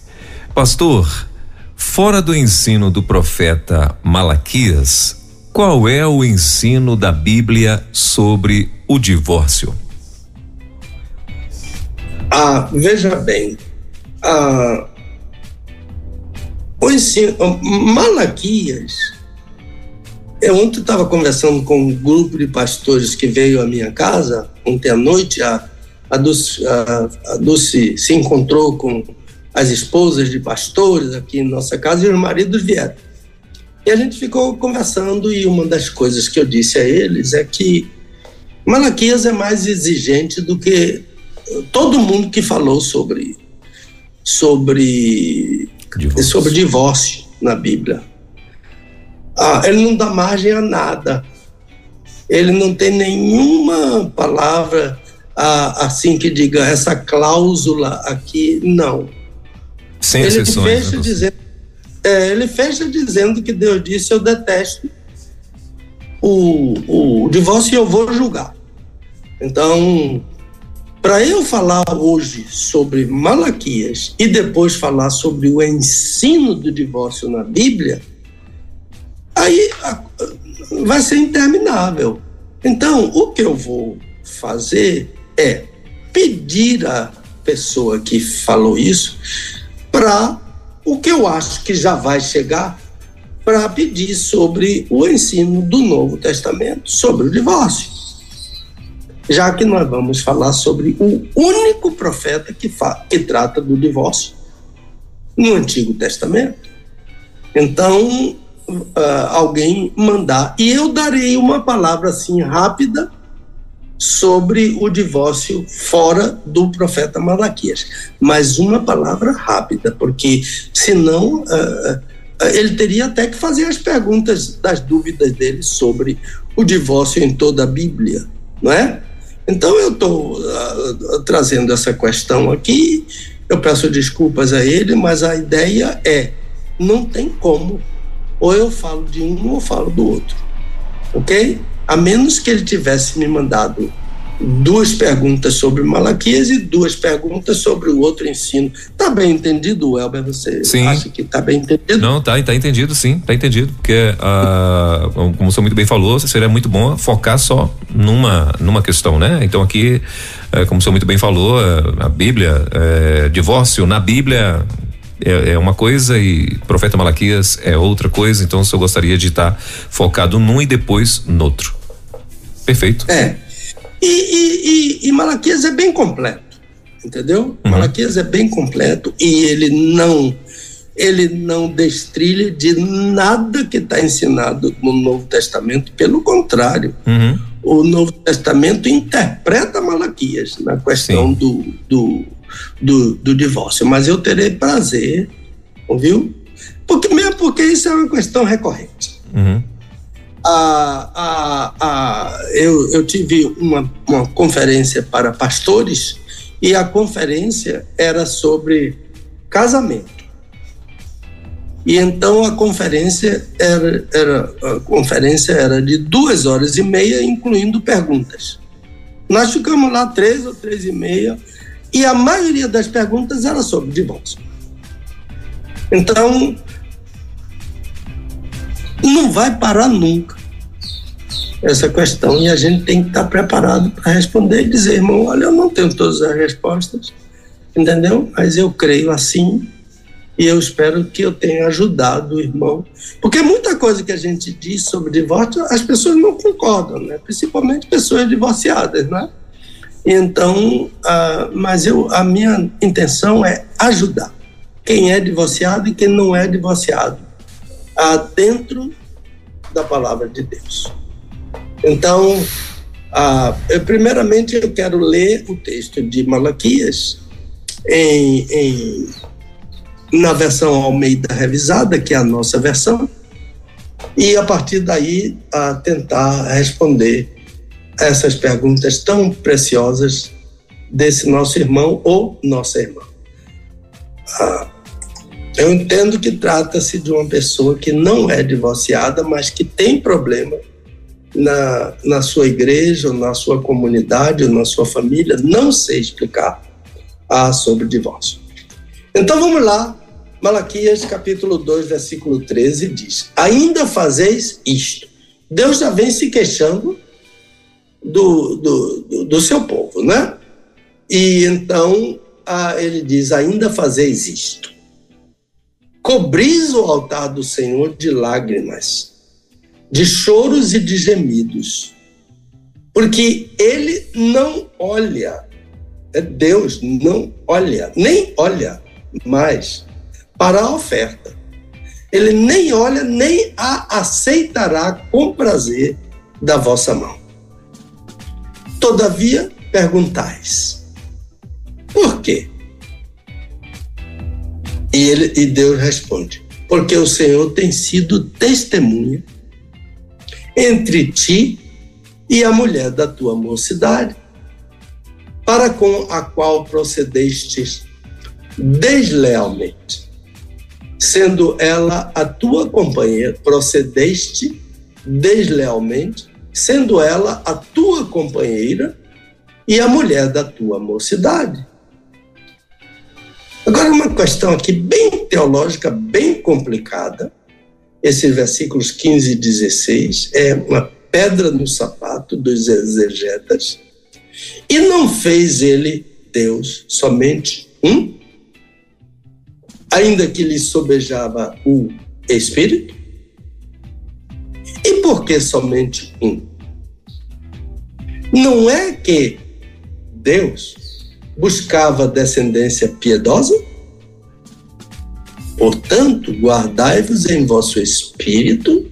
Pastor, fora do ensino do profeta Malaquias, qual é o ensino da Bíblia sobre o divórcio? Ah, veja bem, ah, o ensino, Malaquias, eu ontem estava conversando com um grupo de pastores que veio à minha casa ontem à noite, a, a, Dulce, a, a Dulce se encontrou com as esposas de pastores aqui em nossa casa e os maridos vieram. E a gente ficou conversando e uma das coisas que eu disse a eles é que Malaquias é mais exigente do que todo mundo que falou sobre sobre divórcio. sobre divórcio na Bíblia. Ah, ele não dá margem a nada. Ele não tem nenhuma palavra ah, assim que diga essa cláusula aqui, não. Sem ele exceções. Fecha né, dizendo, é, ele fecha dizendo que Deus disse: Eu detesto o, o divórcio e eu vou julgar. Então, para eu falar hoje sobre Malaquias e depois falar sobre o ensino do divórcio na Bíblia, aí vai ser interminável. Então, o que eu vou fazer é pedir à pessoa que falou isso para o que eu acho que já vai chegar para pedir sobre o ensino do Novo Testamento sobre o divórcio. Já que nós vamos falar sobre o único profeta que, que trata do divórcio no Antigo Testamento. Então, uh, alguém mandar. E eu darei uma palavra assim rápida sobre o divórcio fora do profeta Malaquias. Mas uma palavra rápida, porque senão uh, ele teria até que fazer as perguntas das dúvidas dele sobre o divórcio em toda a Bíblia, não é? Então eu estou uh, trazendo essa questão aqui, eu peço desculpas a ele, mas a ideia é: não tem como, ou eu falo de um ou falo do outro, ok? a menos que ele tivesse me mandado duas perguntas sobre Malaquias e duas perguntas sobre o outro ensino. Tá bem entendido, Elber? Você sim. acha que tá bem entendido? Não, tá, tá entendido, sim, tá entendido. Porque, ah, como você muito bem falou, seria muito bom focar só numa, numa questão, né? Então aqui, eh, como você muito bem falou, eh, a Bíblia, eh, divórcio na Bíblia é, é, uma coisa e profeta Malaquias é outra coisa, então eu gostaria de estar focado num e depois no outro. Perfeito. É. E, e, e, e Malaquias é bem completo, entendeu? Uhum. Malaquias é bem completo e ele não ele não destrilha de nada que está ensinado no Novo Testamento, pelo contrário. Uhum. O Novo Testamento interpreta Malaquias na questão do, do, do, do, divórcio. Mas eu terei prazer, ouviu? Porque, mesmo porque isso é uma questão recorrente. Uhum eu, eu tive uma, uma conferência para pastores e a conferência era sobre casamento. E então a conferência era, era, a conferência era de duas horas e meia, incluindo perguntas. Nós ficamos lá três ou três e meia e a maioria das perguntas era sobre divórcio. Então, não vai parar nunca essa questão e a gente tem que estar preparado para responder e dizer, irmão, olha, eu não tenho todas as respostas, entendeu? Mas eu creio assim e eu espero que eu tenha ajudado o irmão, porque muita coisa que a gente diz sobre divórcio as pessoas não concordam, né? Principalmente pessoas divorciadas, né? Então, uh, mas eu, a minha intenção é ajudar quem é divorciado e quem não é divorciado uh, dentro da palavra de Deus. Então, ah, eu, primeiramente, eu quero ler o texto de Malaquias em, em, na versão Almeida revisada, que é a nossa versão, e a partir daí a tentar responder essas perguntas tão preciosas desse nosso irmão ou nossa irmã. Ah, eu entendo que trata-se de uma pessoa que não é divorciada, mas que tem problema na, na sua igreja, na sua comunidade, na sua família, não sei explicar ah, sobre divórcio. Então vamos lá, Malaquias capítulo 2, versículo 13 diz: Ainda fazeis isto. Deus já vem se queixando do, do, do, do seu povo, né? E então ele diz: ainda fazeis isto. Cobris o altar do Senhor de lágrimas, de choros e de gemidos, porque ele não olha, é Deus, não olha, nem olha mais para a oferta. Ele nem olha, nem a aceitará com prazer da vossa mão. Todavia, perguntais: por quê? E, ele, e Deus responde: porque o Senhor tem sido testemunha entre ti e a mulher da tua mocidade, para com a qual procedestes deslealmente, sendo ela a tua companheira, procedeste deslealmente, sendo ela a tua companheira e a mulher da tua mocidade. Agora, uma questão aqui bem teológica, bem complicada. Esses versículos 15 e 16 é uma pedra no sapato dos exegetas. E não fez ele, Deus, somente um? Ainda que lhe sobejava o Espírito? E por que somente um? Não é que Deus buscava descendência piedosa? Portanto, guardai-vos em vosso espírito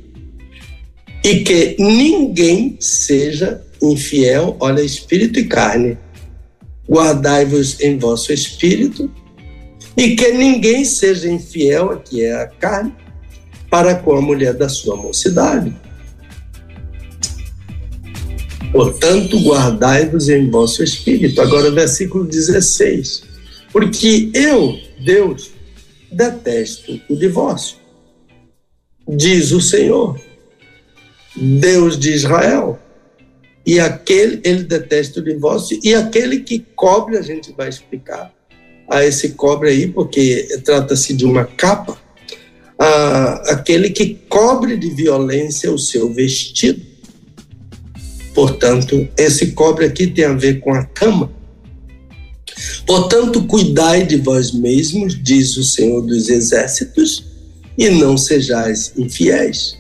e que ninguém seja infiel, olha, espírito e carne. Guardai-vos em vosso espírito e que ninguém seja infiel, aqui é a carne, para com a mulher da sua mocidade. Portanto, guardai-vos em vosso espírito. Agora, versículo 16. Porque eu, Deus, detesto o divórcio, diz o Senhor, Deus de Israel. E aquele, ele detesta o divórcio, e aquele que cobre, a gente vai explicar a esse cobre aí, porque trata-se de uma capa, a, aquele que cobre de violência o seu vestido Portanto, esse cobre aqui tem a ver com a cama. Portanto, cuidai de vós mesmos, diz o Senhor dos Exércitos, e não sejais infiéis.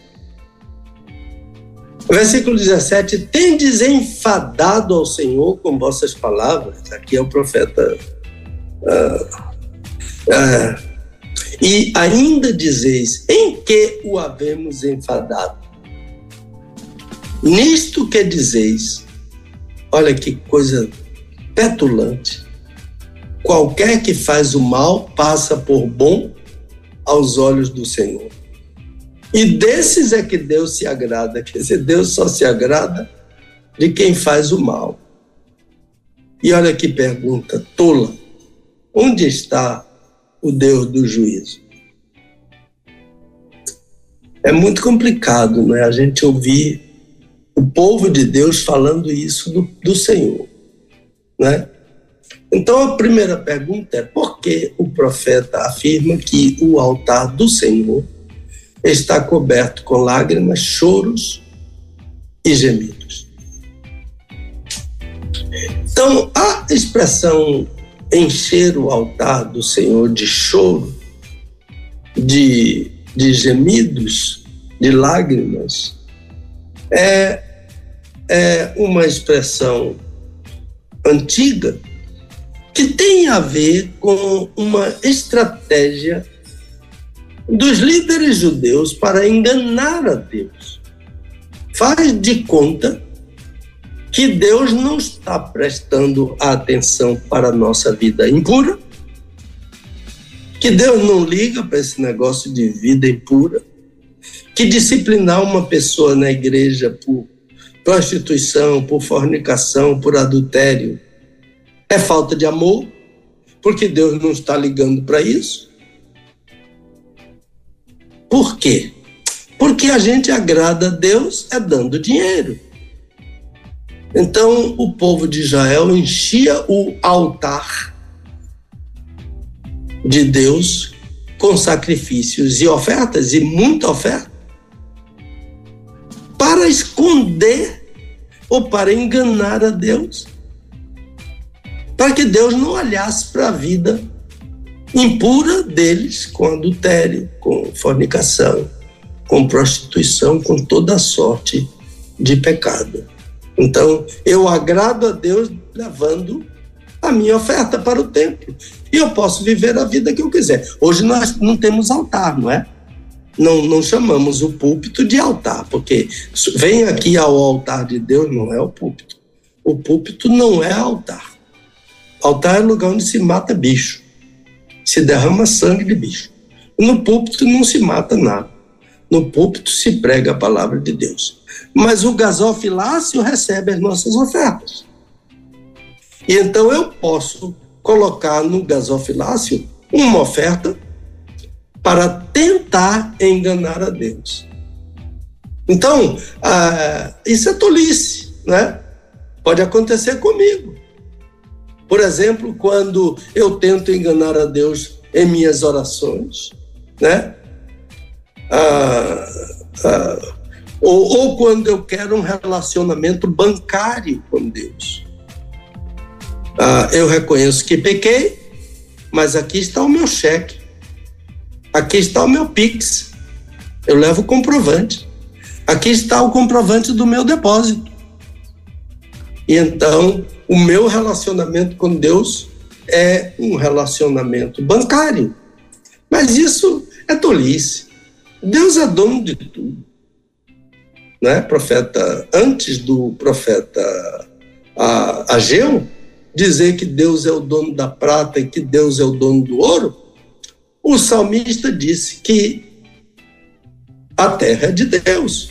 Versículo 17: Tendes enfadado ao Senhor com vossas palavras. Aqui é o profeta. Uh, uh, e ainda dizeis: Em que o havemos enfadado? Nisto que dizeis, olha que coisa petulante. Qualquer que faz o mal passa por bom aos olhos do Senhor. E desses é que Deus se agrada. Quer dizer, Deus só se agrada de quem faz o mal. E olha que pergunta tola: onde está o Deus do juízo? É muito complicado, não é? A gente ouvir o povo de Deus falando isso do, do Senhor, né? Então a primeira pergunta é por que o profeta afirma que o altar do Senhor está coberto com lágrimas, choros e gemidos? Então a expressão encher o altar do Senhor de choro, de, de gemidos, de lágrimas, é é uma expressão antiga que tem a ver com uma estratégia dos líderes judeus para enganar a Deus. Faz de conta que Deus não está prestando atenção para a nossa vida impura, que Deus não liga para esse negócio de vida impura, que disciplinar uma pessoa na igreja por prostituição, por fornicação, por adultério. É falta de amor, porque Deus não está ligando para isso. Por quê? Porque a gente agrada a Deus é dando dinheiro. Então o povo de Israel enchia o altar de Deus com sacrifícios e ofertas, e muita oferta para esconder ou para enganar a Deus. para que Deus não olhasse para a vida impura deles com adultério, com fornicação, com prostituição, com toda sorte de pecado. Então, eu agrado a Deus levando a minha oferta para o templo. E eu posso viver a vida que eu quiser. Hoje nós não temos altar, não é? Não, não chamamos o púlpito de altar, porque vem aqui ao altar de Deus, não é o púlpito. O púlpito não é altar. Altar é lugar onde se mata bicho, se derrama sangue de bicho. No púlpito não se mata nada. No púlpito se prega a palavra de Deus. Mas o gasofilácio recebe as nossas ofertas. E então eu posso colocar no gasofilácio uma oferta para tentar enganar a Deus. Então, ah, isso é tolice, né? Pode acontecer comigo. Por exemplo, quando eu tento enganar a Deus em minhas orações, né? Ah, ah, ou, ou quando eu quero um relacionamento bancário com Deus. Ah, eu reconheço que pequei, mas aqui está o meu cheque, aqui está o meu Pix, eu levo o comprovante, aqui está o comprovante do meu depósito. E então, o meu relacionamento com Deus é um relacionamento bancário. Mas isso é tolice. Deus é dono de tudo. Né? Profeta, antes do profeta Ageu, dizer que Deus é o dono da prata e que Deus é o dono do ouro, o salmista disse que a terra é de Deus.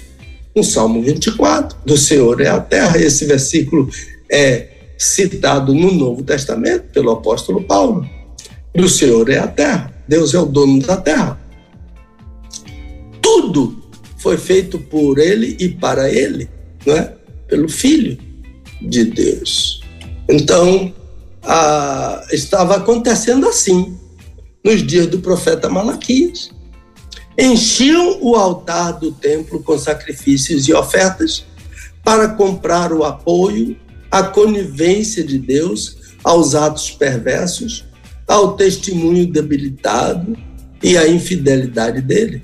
No Salmo 24, do Senhor é a terra. Esse versículo é citado no Novo Testamento pelo apóstolo Paulo. Do Senhor é a terra. Deus é o dono da terra. Tudo foi feito por ele e para ele, não é? Pelo Filho de Deus. Então, a, estava acontecendo assim nos dias do profeta Malaquias. Enchiam o altar do templo com sacrifícios e ofertas para comprar o apoio, a conivência de Deus aos atos perversos, ao testemunho debilitado e à infidelidade dele.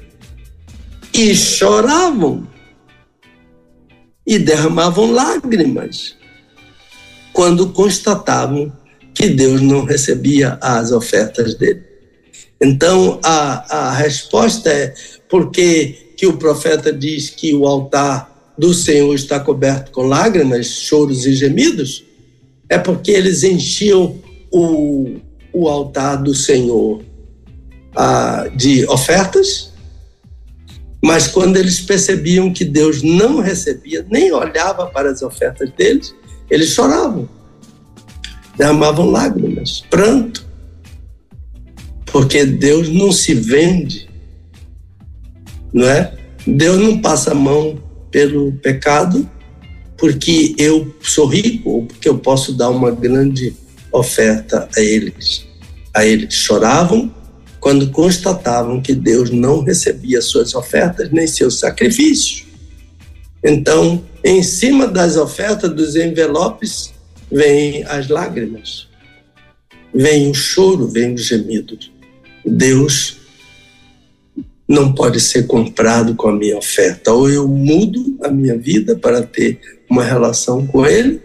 E choravam e derramavam lágrimas quando constatavam que Deus não recebia as ofertas dele. Então, a, a resposta é porque que o profeta diz que o altar do Senhor está coberto com lágrimas, choros e gemidos? É porque eles enchiam o, o altar do Senhor ah, de ofertas, mas quando eles percebiam que Deus não recebia, nem olhava para as ofertas deles, eles choravam, derramavam lágrimas, pranto, porque Deus não se vende, não é? Deus não passa a mão pelo pecado porque eu sou rico ou porque eu posso dar uma grande oferta a eles. A eles choravam quando constatavam que Deus não recebia suas ofertas nem seus sacrifícios. Então, em cima das ofertas dos envelopes, vêm as lágrimas, vem o choro, vem o gemido. Deus não pode ser comprado com a minha oferta. Ou eu mudo a minha vida para ter uma relação com Ele,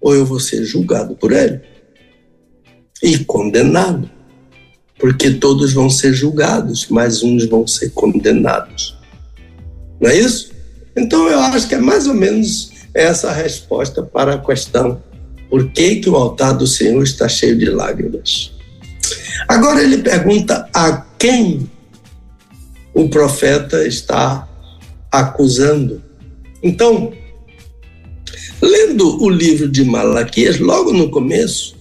ou eu vou ser julgado por Ele e condenado. Porque todos vão ser julgados, mas uns vão ser condenados. Não é isso? Então, eu acho que é mais ou menos essa a resposta para a questão: por que, que o altar do Senhor está cheio de lágrimas? Agora ele pergunta a quem o profeta está acusando. Então, lendo o livro de Malaquias, logo no começo,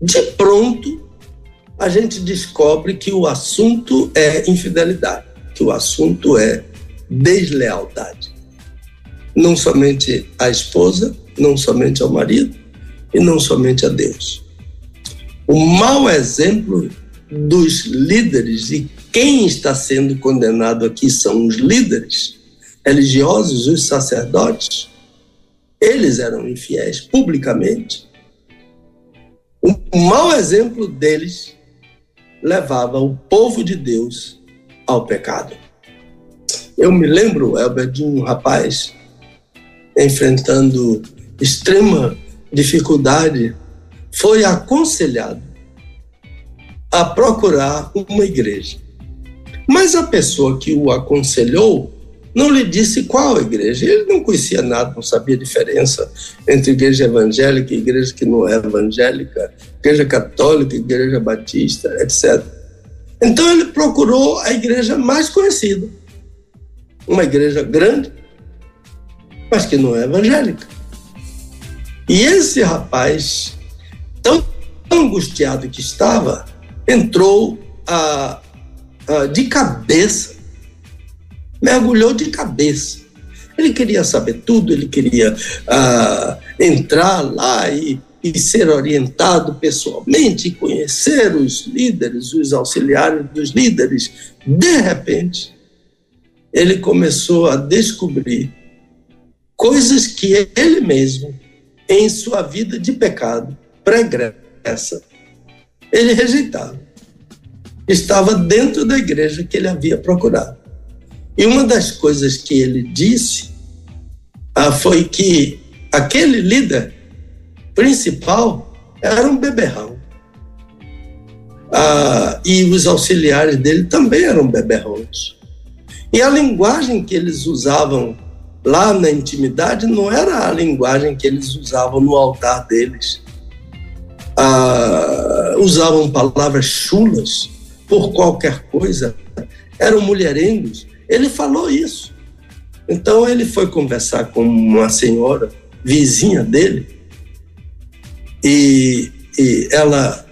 de pronto, a gente descobre que o assunto é infidelidade, que o assunto é deslealdade. Não somente à esposa, não somente ao marido e não somente a Deus. O mau exemplo dos líderes e quem está sendo condenado aqui são os líderes religiosos, os sacerdotes. Eles eram infiéis publicamente. O mau exemplo deles levava o povo de Deus ao pecado. Eu me lembro, Elber, de um rapaz enfrentando extrema dificuldade, foi aconselhado a procurar uma igreja. Mas a pessoa que o aconselhou não lhe disse qual igreja. Ele não conhecia nada, não sabia a diferença entre igreja evangélica e igreja que não é evangélica, igreja católica, igreja batista, etc. Então ele procurou a igreja mais conhecida, uma igreja grande, mas que não é evangélica. E esse rapaz, tão angustiado que estava, entrou a, a, de cabeça, mergulhou de cabeça. Ele queria saber tudo, ele queria uh, entrar lá e, e ser orientado pessoalmente, conhecer os líderes, os auxiliares dos líderes. De repente, ele começou a descobrir coisas que ele mesmo, em sua vida de pecado pregressa, ele rejeitava. Estava dentro da igreja que ele havia procurado. E uma das coisas que ele disse ah, foi que aquele líder principal era um beberrão. Ah, e os auxiliares dele também eram beberrões. E a linguagem que eles usavam lá na intimidade não era a linguagem que eles usavam no altar deles. Ah, usavam palavras chulas por qualquer coisa, eram mulherengos. Ele falou isso. Então ele foi conversar com uma senhora vizinha dele e, e ela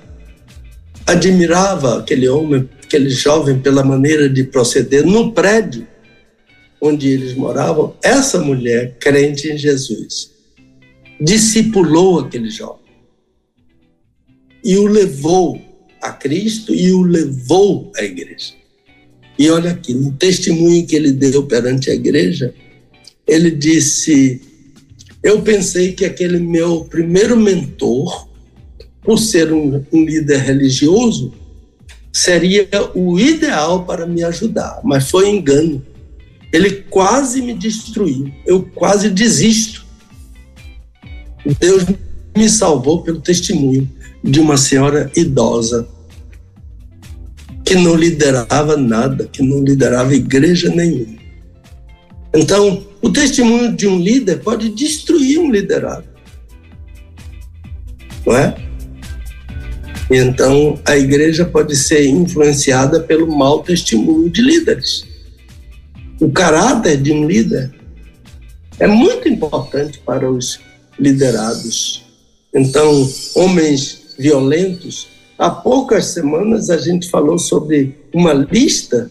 admirava aquele homem, aquele jovem pela maneira de proceder no prédio onde eles moravam. Essa mulher, crente em Jesus, discipulou aquele jovem e o levou a Cristo e o levou à igreja. E olha aqui, no testemunho que ele deu perante a igreja, ele disse: Eu pensei que aquele meu primeiro mentor, por ser um, um líder religioso, seria o ideal para me ajudar, mas foi engano. Ele quase me destruiu, eu quase desisto. Deus me salvou pelo testemunho de uma senhora idosa que não liderava nada, que não liderava igreja nenhuma. Então, o testemunho de um líder pode destruir um liderado. Não é? Então, a igreja pode ser influenciada pelo mau testemunho de líderes. O caráter de um líder é muito importante para os liderados. Então, homens violentos Há poucas semanas a gente falou sobre uma lista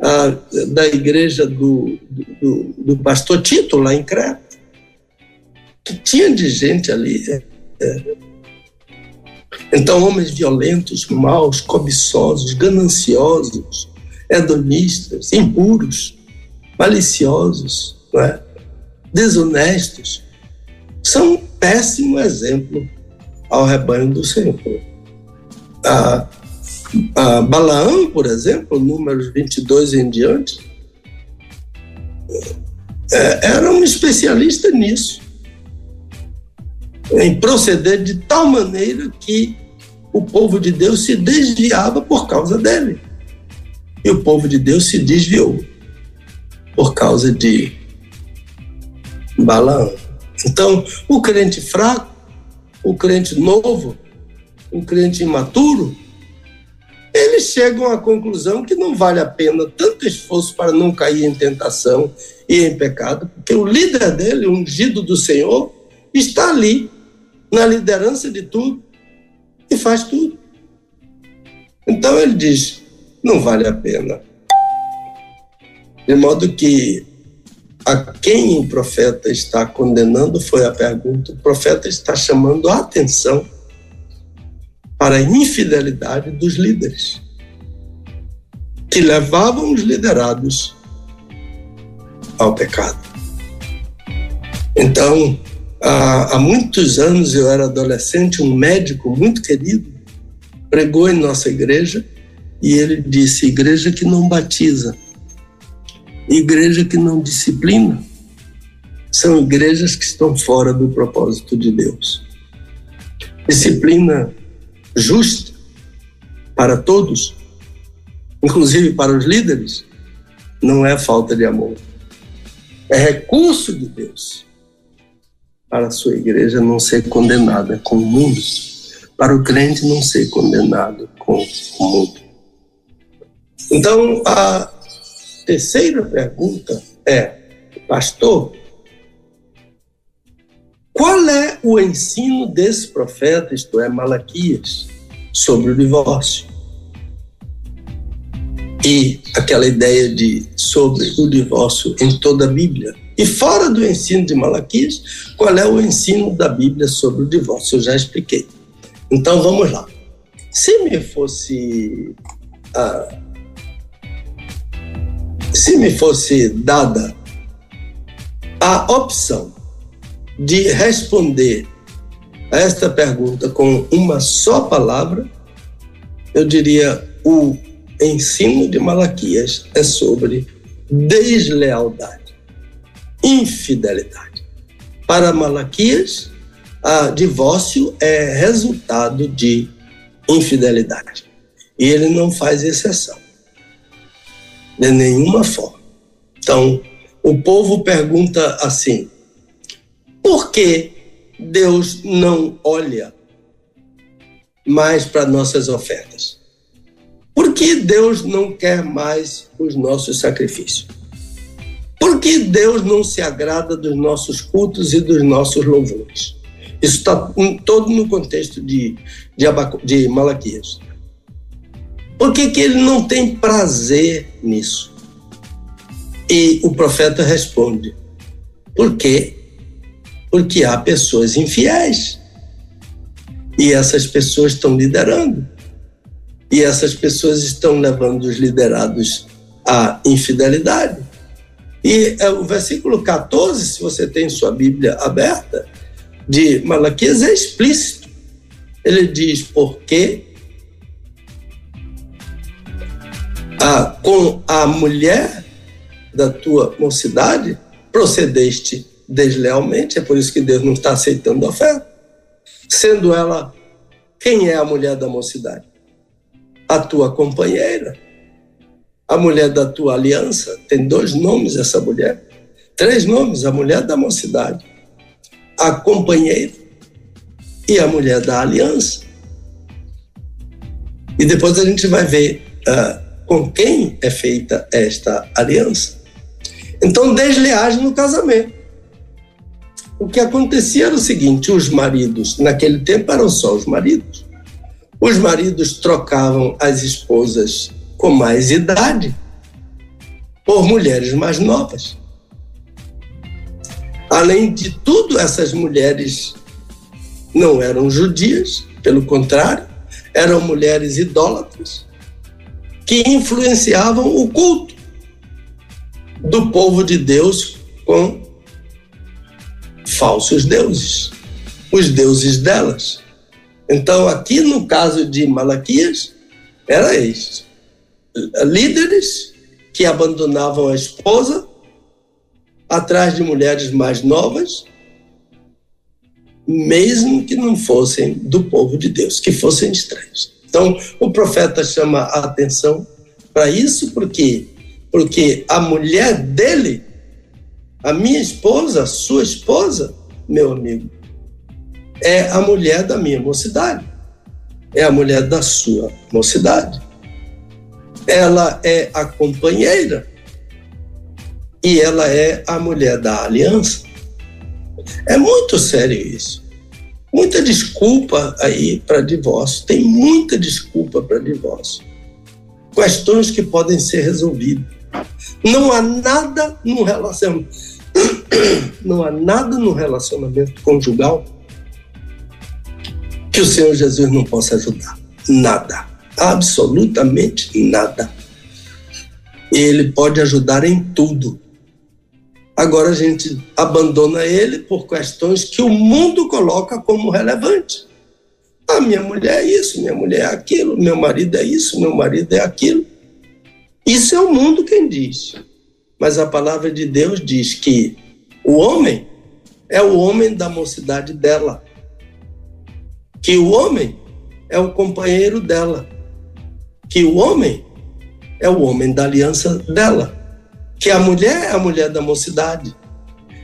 ah, da igreja do, do, do, pastor Tito, lá em Creta, que tinha de gente ali. É, é. Então, homens violentos, maus, cobiçosos, gananciosos, hedonistas, impuros, maliciosos, é? desonestos, são um péssimo exemplo ao rebanho do Senhor a, a Balaão, por exemplo, números 22 em diante, é, era um especialista nisso, em proceder de tal maneira que o povo de Deus se desviava por causa dele. E o povo de Deus se desviou por causa de Balaão. Então, o crente fraco, o crente novo, um crente imaturo, eles chegam à conclusão que não vale a pena tanto esforço para não cair em tentação e em pecado, porque o líder dele, o ungido do Senhor, está ali, na liderança de tudo, e faz tudo. Então ele diz: não vale a pena. De modo que a quem o profeta está condenando foi a pergunta, o profeta está chamando a atenção para a infidelidade dos líderes, que levavam os liderados ao pecado. Então, há, muitos anos, eu era adolescente, um médico muito querido pregou em nossa igreja e ele disse: igreja que não batiza, igreja que não disciplina, são igrejas que estão fora do propósito de Deus. Disciplina justa para todos, inclusive para os líderes, não é falta de amor. É recurso de Deus para a sua igreja não ser condenada com o mundo, para o crente não ser condenado com o mundo. Então, a terceira pergunta é, pastor, qual é o ensino desse profeta, isto é, Malaquias, sobre o divórcio? E aquela ideia de sobre o divórcio em toda a Bíblia. E fora do ensino de Malaquias, qual é o ensino da Bíblia sobre o divórcio? Eu já expliquei. Então vamos lá. Se me fosse ah, se me fosse dada a opção de responder a esta pergunta com uma só palavra, eu diria o ensino de Malaquias é sobre deslealdade infidelidade. Para Malaquias, a divórcio é resultado de infidelidade. E ele não faz exceção, de nenhuma forma. Então, o povo pergunta assim: por que Deus não olha mais para nossas ofertas? Por que Deus não quer mais os nossos sacrifícios? Por que Deus não se agrada dos nossos cultos e dos nossos louvores? Isso está todo no contexto de, de, Abacu, de Malaquias. Por que, que ele não tem prazer nisso? E o profeta responde: por quê? Porque há pessoas infiéis. E essas pessoas estão liderando. E essas pessoas estão levando os liderados à infidelidade. E é, o versículo 14, se você tem sua Bíblia aberta, de Malaquias é explícito. Ele diz: porque a, com a mulher da tua mocidade procedeste deslealmente, é por isso que Deus não está aceitando a oferta. Sendo ela, quem é a mulher da mocidade? A tua companheira a mulher da tua aliança, tem dois nomes essa mulher, três nomes, a mulher da mocidade, a companheira e a mulher da aliança. E depois a gente vai ver uh, com quem é feita esta aliança. Então, desleais no casamento. O que acontecia era o seguinte: os maridos, naquele tempo eram só os maridos, os maridos trocavam as esposas com mais idade por mulheres mais novas. Além de tudo, essas mulheres não eram judias, pelo contrário, eram mulheres idólatras que influenciavam o culto do povo de Deus com falsos deuses, os deuses delas. Então, aqui no caso de Malaquias, era este líderes que abandonavam a esposa atrás de mulheres mais novas, mesmo que não fossem do povo de Deus, que fossem estranhos. Então, o profeta chama a atenção para isso, porque porque a mulher dele, a minha esposa, sua esposa, meu amigo, é a mulher da minha mocidade, é a mulher da sua mocidade ela é a companheira e ela é a mulher da aliança. É muito sério isso. Muita desculpa aí para divórcio, tem muita desculpa para divórcio. Questões que podem ser resolvidas. Não há nada no relacionamento, não há nada no relacionamento conjugal que o Senhor Jesus não possa ajudar. Nada absolutamente nada. Ele pode ajudar em tudo. Agora a gente abandona ele por questões que o mundo coloca como relevante. Ah, minha mulher é isso, minha mulher é aquilo, meu marido é isso, meu marido é aquilo. Isso é o mundo quem diz. Mas a palavra de Deus diz que o homem é o homem da mocidade dela. Que o homem é o companheiro dela. Que o homem é o homem da aliança dela. Que a mulher é a mulher da mocidade.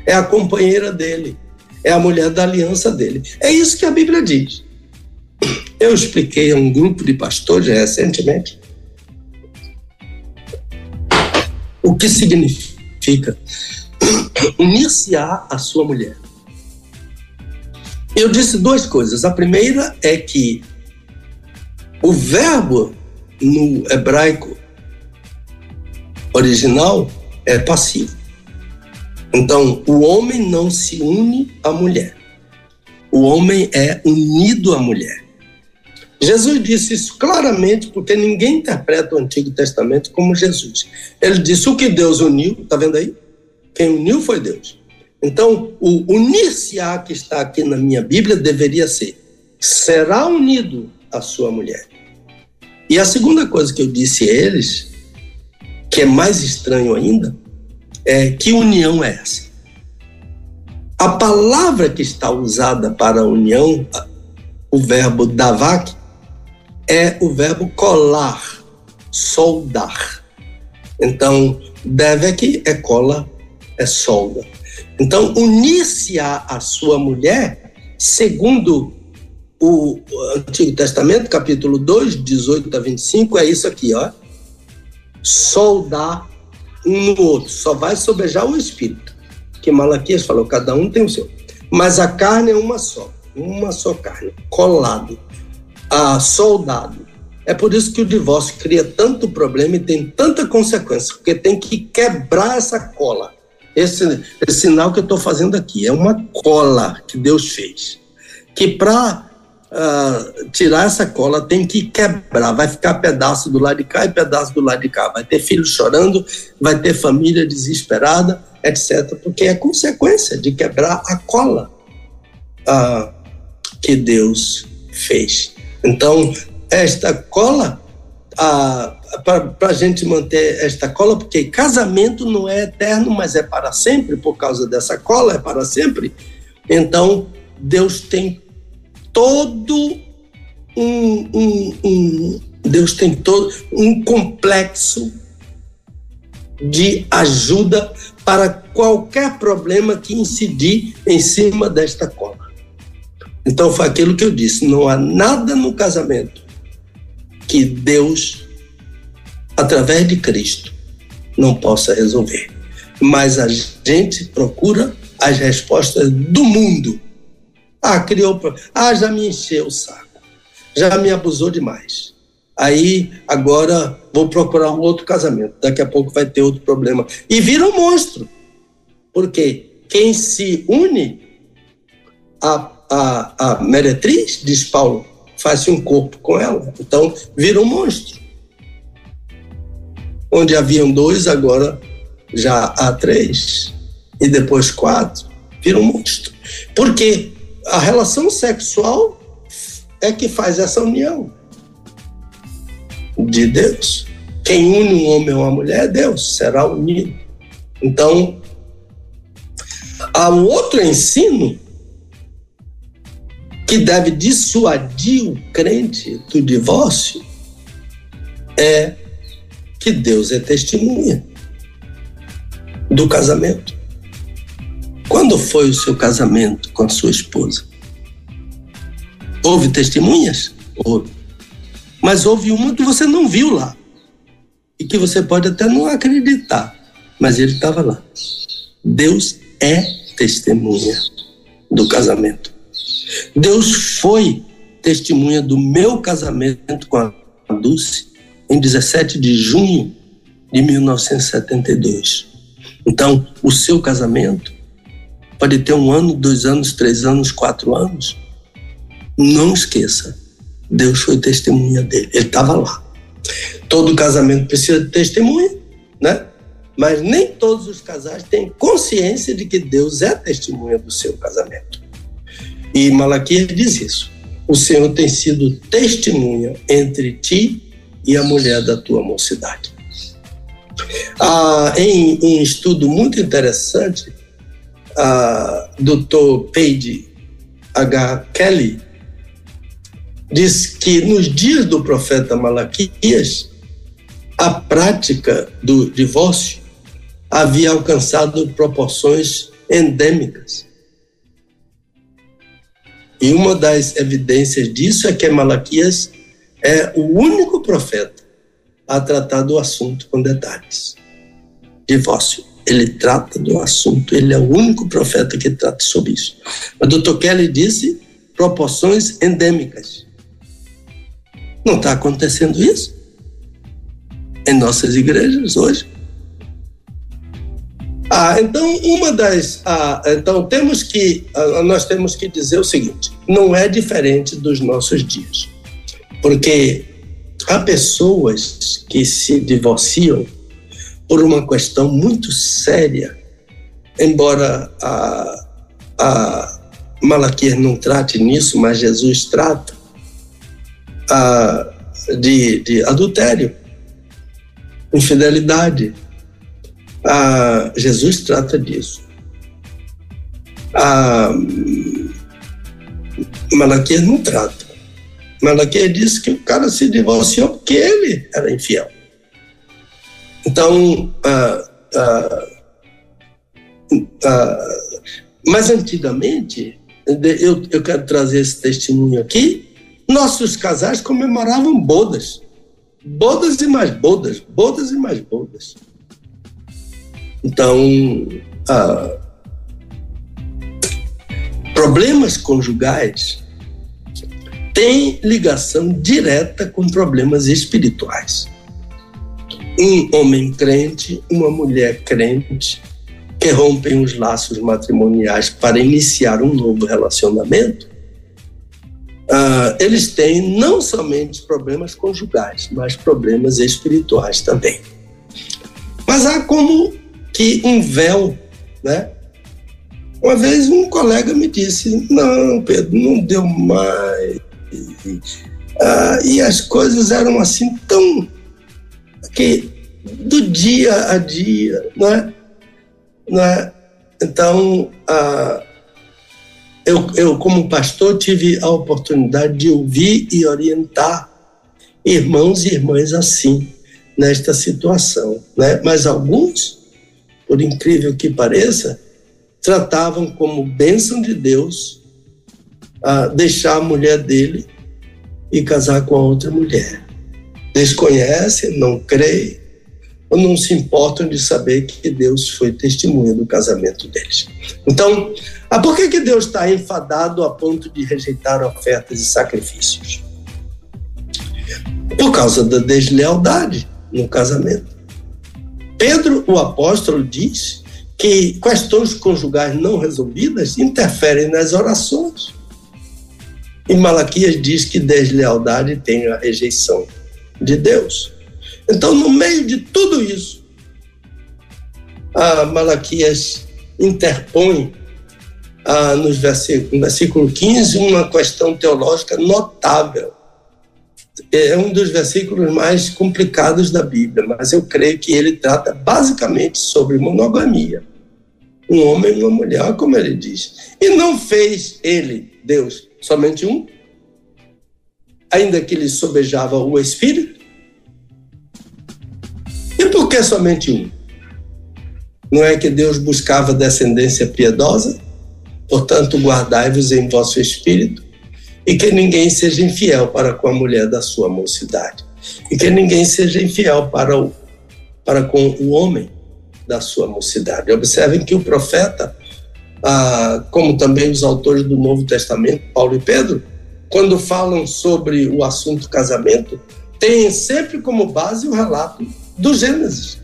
É a companheira dele. É a mulher da aliança dele. É isso que a Bíblia diz. Eu expliquei a um grupo de pastores recentemente o que significa iniciar a sua mulher. Eu disse duas coisas. A primeira é que o verbo no hebraico original é passivo. Então, o homem não se une à mulher. O homem é unido à mulher. Jesus disse isso claramente porque ninguém interpreta o Antigo Testamento como Jesus. Ele disse: o que Deus uniu, está vendo aí? Quem uniu foi Deus. Então, o unir-se-á que está aqui na minha Bíblia deveria ser: será unido à sua mulher. E a segunda coisa que eu disse a eles, que é mais estranho ainda, é que união é essa? A palavra que está usada para união, o verbo davak, é o verbo colar, soldar. Então, deve aqui é cola, é solda. Então, unir-se a, a sua mulher, segundo o Antigo Testamento, capítulo 2, 18 a 25, é isso aqui, ó. Soldar um no outro, só vai sobejar o espírito. Que Malaquias falou, cada um tem o seu. Mas a carne é uma só, uma só carne, colado a soldado. É por isso que o divórcio cria tanto problema e tem tanta consequência, porque tem que quebrar essa cola. Esse, esse sinal que eu estou fazendo aqui é uma cola que Deus fez. Que para uh, ah, tirar essa cola tem que quebrar. Vai ficar pedaço do lado de cá e pedaço do lado de cá. Vai ter filho chorando, vai ter família desesperada, etc. Porque é consequência de quebrar a cola uh, que Deus fez. Então, esta cola, para a gente manter esta cola, porque casamento não é eterno, mas é para sempre, por causa dessa cola, é para sempre. Então, Deus tem todo um, um, um Deus tem todo um complexo de ajuda para qualquer problema que incidir em cima desta cola. Então foi aquilo que eu disse: não há nada no casamento que Deus, através de Cristo, não possa resolver. Mas a gente procura as respostas do mundo. Ah, criou. Ah, já me encheu o saco. Já me abusou demais. Aí, agora, vou procurar um outro casamento. Daqui a pouco vai ter outro problema. E vira um monstro. Porque quem se une a a, a meretriz, diz Paulo, faz um corpo com ela. Então, vira um monstro. Onde haviam dois, agora já há três. E depois quatro. Vira um monstro. Porque a relação sexual é que faz essa união de Deus. Quem une um homem a uma mulher é Deus, será unido. Então, há um outro ensino que deve dissuadir o crente do divórcio é que Deus é testemunha do casamento. Quando foi o seu casamento com a sua esposa? Houve testemunhas? Houve. Mas houve uma que você não viu lá. E que você pode até não acreditar. Mas ele estava lá. Deus é testemunha do casamento. Deus foi testemunha do meu casamento com a Dulce em 17 de junho de 1972. Então, o seu casamento pode ter um ano, dois anos, três anos, quatro anos. Não esqueça, Deus foi testemunha dele. Ele estava lá. Todo casamento precisa de testemunha, né? mas nem todos os casais têm consciência de que Deus é testemunha do seu casamento. E Malaquias diz isso. O Senhor tem sido testemunha entre ti e a mulher da tua mocidade. Ah, em um estudo muito interessante, a Dr. Paige H. Kelly diz que nos dias do profeta Malaquias, a prática do divórcio havia alcançado proporções endêmicas. E uma das evidências disso é que Malaquias é o único profeta a tratar do assunto com detalhes. Divórcio. Ele trata do assunto, ele é o único profeta que trata sobre isso. O Dr. Kelly disse proporções endêmicas. Não está acontecendo isso em nossas igrejas hoje. Ah, então uma das, ah, então temos que, ah, nós temos que dizer o seguinte: não é diferente dos nossos dias, porque há pessoas que se divorciam por uma questão muito séria, embora a, a Malaquias não trate nisso, mas Jesus trata, a, de, de adultério, infidelidade. A, Jesus trata disso. A, Malaquias não trata. Malaquias disse que o cara se divorciou porque ele era infiel. Então, ah, ah, ah, mas antigamente, eu, eu quero trazer esse testemunho aqui, nossos casais comemoravam bodas. Bodas e mais bodas, bodas e mais bodas. Então, problemas conjugais têm ligação direta com problemas espirituais um homem crente, uma mulher crente, que rompem os laços matrimoniais para iniciar um novo relacionamento, uh, eles têm não somente problemas conjugais, mas problemas espirituais também. Mas há como que um véu, né? Uma vez um colega me disse: Não, Pedro, não deu mais. Ah, e as coisas eram assim tão que do dia a dia, não é? Não é? Então, ah, eu, eu, como pastor, tive a oportunidade de ouvir e orientar irmãos e irmãs assim, nesta situação. Né? Mas alguns, por incrível que pareça, tratavam como bênção de Deus a deixar a mulher dele e casar com a outra mulher desconhecem, não creem, ou não se importam de saber que Deus foi testemunha do casamento deles. Então, ah, por que, que Deus está enfadado a ponto de rejeitar ofertas e sacrifícios? Por causa da deslealdade no casamento. Pedro, o apóstolo, diz que questões conjugais não resolvidas interferem nas orações. E Malaquias diz que deslealdade tem a rejeição de Deus. Então, no meio de tudo isso, a Malaquias interpõe ah, nos versículo, no versículo 15 uma questão teológica notável. É um dos versículos mais complicados da Bíblia, mas eu creio que ele trata basicamente sobre monogamia. Um homem e uma mulher, como ele diz. E não fez ele, Deus, somente um, ainda que lhe sobejava o espírito? E por que somente um? Não é que Deus buscava descendência piedosa? Portanto, guardai-vos em vosso espírito, e que ninguém seja infiel para com a mulher da sua mocidade, e que ninguém seja infiel para, o, para com o homem da sua mocidade. Observem que o profeta, ah, como também os autores do Novo Testamento, Paulo e Pedro, quando falam sobre o assunto casamento, têm sempre como base o relato do Gênesis.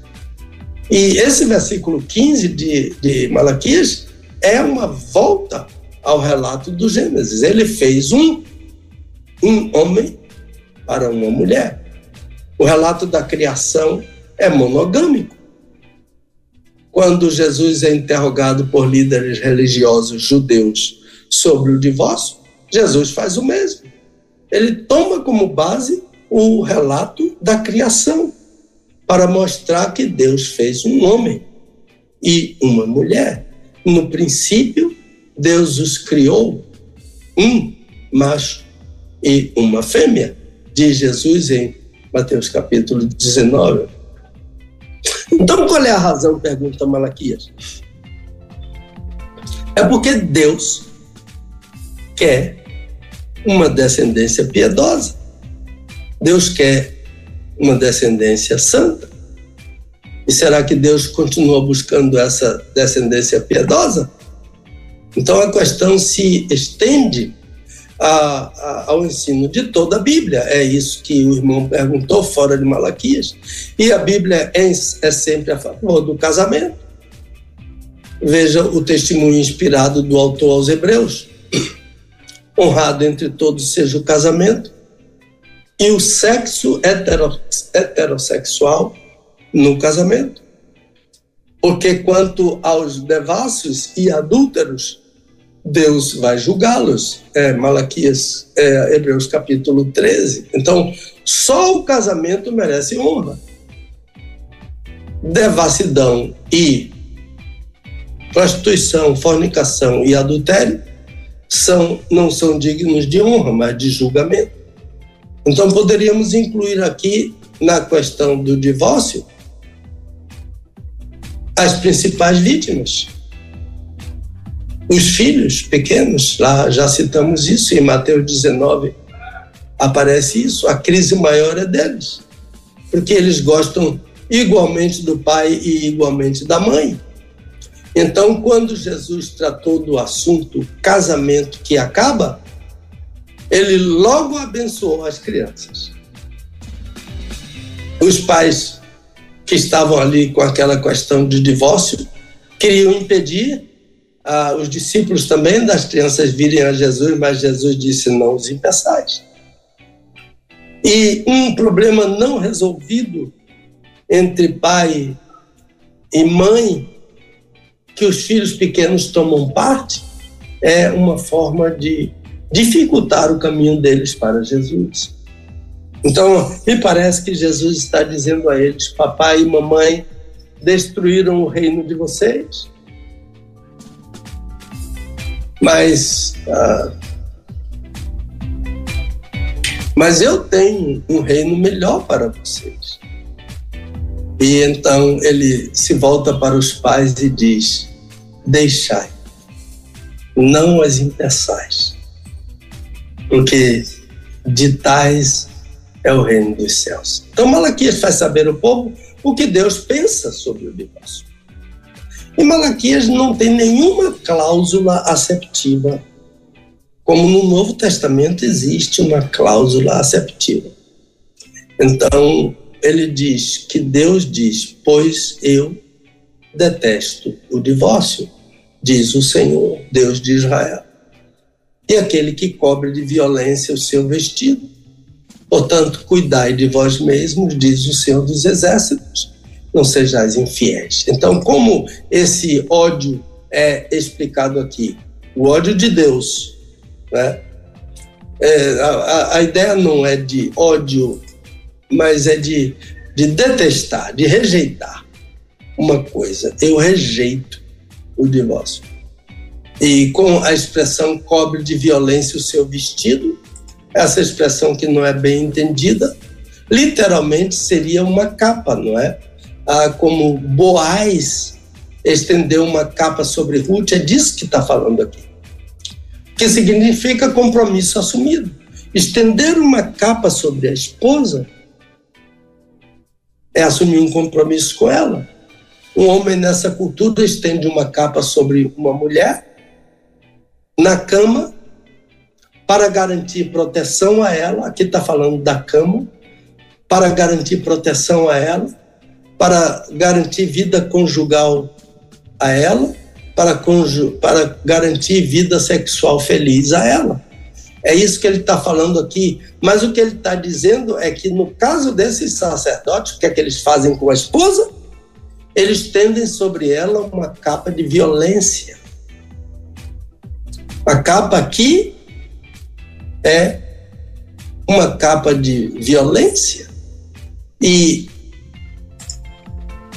E esse versículo 15 de, de Malaquias é uma volta ao relato do Gênesis. Ele fez um, um homem para uma mulher. O relato da criação é monogâmico. quando Jesus é interrogado por líderes religiosos judeus sobre o divórcio, Jesus faz o mesmo. Ele toma como base o relato da criação para mostrar que Deus fez um homem e uma mulher. No princípio, Deus os criou um macho e uma fêmea, diz Jesus em Mateus capítulo 19. Então, qual é a razão? Pergunta Malaquias. É porque Deus quer uma descendência piedosa. Deus quer uma descendência santa. E será que Deus continua buscando essa descendência piedosa? Então a questão se estende a, a, ao ensino de toda a Bíblia. É isso que o irmão perguntou fora de Malaquias. E a Bíblia é, é sempre a favor do casamento. Veja o testemunho inspirado do autor aos Hebreus. Honrado entre todos seja o casamento e o sexo heterossexual no casamento. Porque quanto aos devassos e adúlteros, Deus vai julgá-los. É, Malaquias, é, Hebreus capítulo 13. Então, só o casamento merece honra. Devassidão e prostituição, fornicação e adultério são, não são dignos de honra, mas de julgamento. Então, poderíamos incluir aqui, na questão do divórcio, as principais vítimas. Os filhos pequenos, lá já citamos isso em Mateus 19, aparece isso, a crise maior é deles, porque eles gostam igualmente do pai e igualmente da mãe. Então, quando Jesus tratou do assunto casamento que acaba, ele logo abençoou as crianças. Os pais que estavam ali com aquela questão de divórcio queriam impedir ah, os discípulos também das crianças virem a Jesus, mas Jesus disse: não os impeçais. E um problema não resolvido entre pai e mãe, que os filhos pequenos tomam parte, é uma forma de dificultar o caminho deles para Jesus. Então, me parece que Jesus está dizendo a eles: papai e mamãe destruíram o reino de vocês, mas, ah, mas eu tenho um reino melhor para vocês. E então ele se volta para os pais e diz: Deixai, não as impeçais, porque de tais é o reino dos céus. Então Malaquias faz saber ao povo o que Deus pensa sobre o divórcio. E Malaquias não tem nenhuma cláusula aceptiva, como no Novo Testamento existe uma cláusula aceptiva. Então, ele diz que Deus diz: Pois eu detesto o divórcio, diz o Senhor, Deus de Israel. E aquele que cobre de violência o seu vestido. Portanto, cuidai de vós mesmos, diz o Senhor dos Exércitos, não sejais infiéis. Então, como esse ódio é explicado aqui? O ódio de Deus. Né? É, a, a ideia não é de ódio, mas é de, de detestar, de rejeitar uma coisa. Eu rejeito o divórcio. E com a expressão cobre de violência o seu vestido, essa expressão que não é bem entendida, literalmente seria uma capa, não é? ah, como Boaz estendeu uma capa sobre Ruth, é disso que está falando aqui. Que significa compromisso assumido. Estender uma capa sobre a esposa é assumir um compromisso com ela. Um homem nessa cultura estende uma capa sobre uma mulher na cama para garantir proteção a ela. Aqui está falando da cama, para garantir proteção a ela para garantir vida conjugal a ela, para, para garantir vida sexual feliz a ela. É isso que ele está falando aqui. Mas o que ele está dizendo é que, no caso desses sacerdotes, o que é que eles fazem com a esposa? eles tendem sobre ela uma capa de violência. A capa aqui é uma capa de violência. E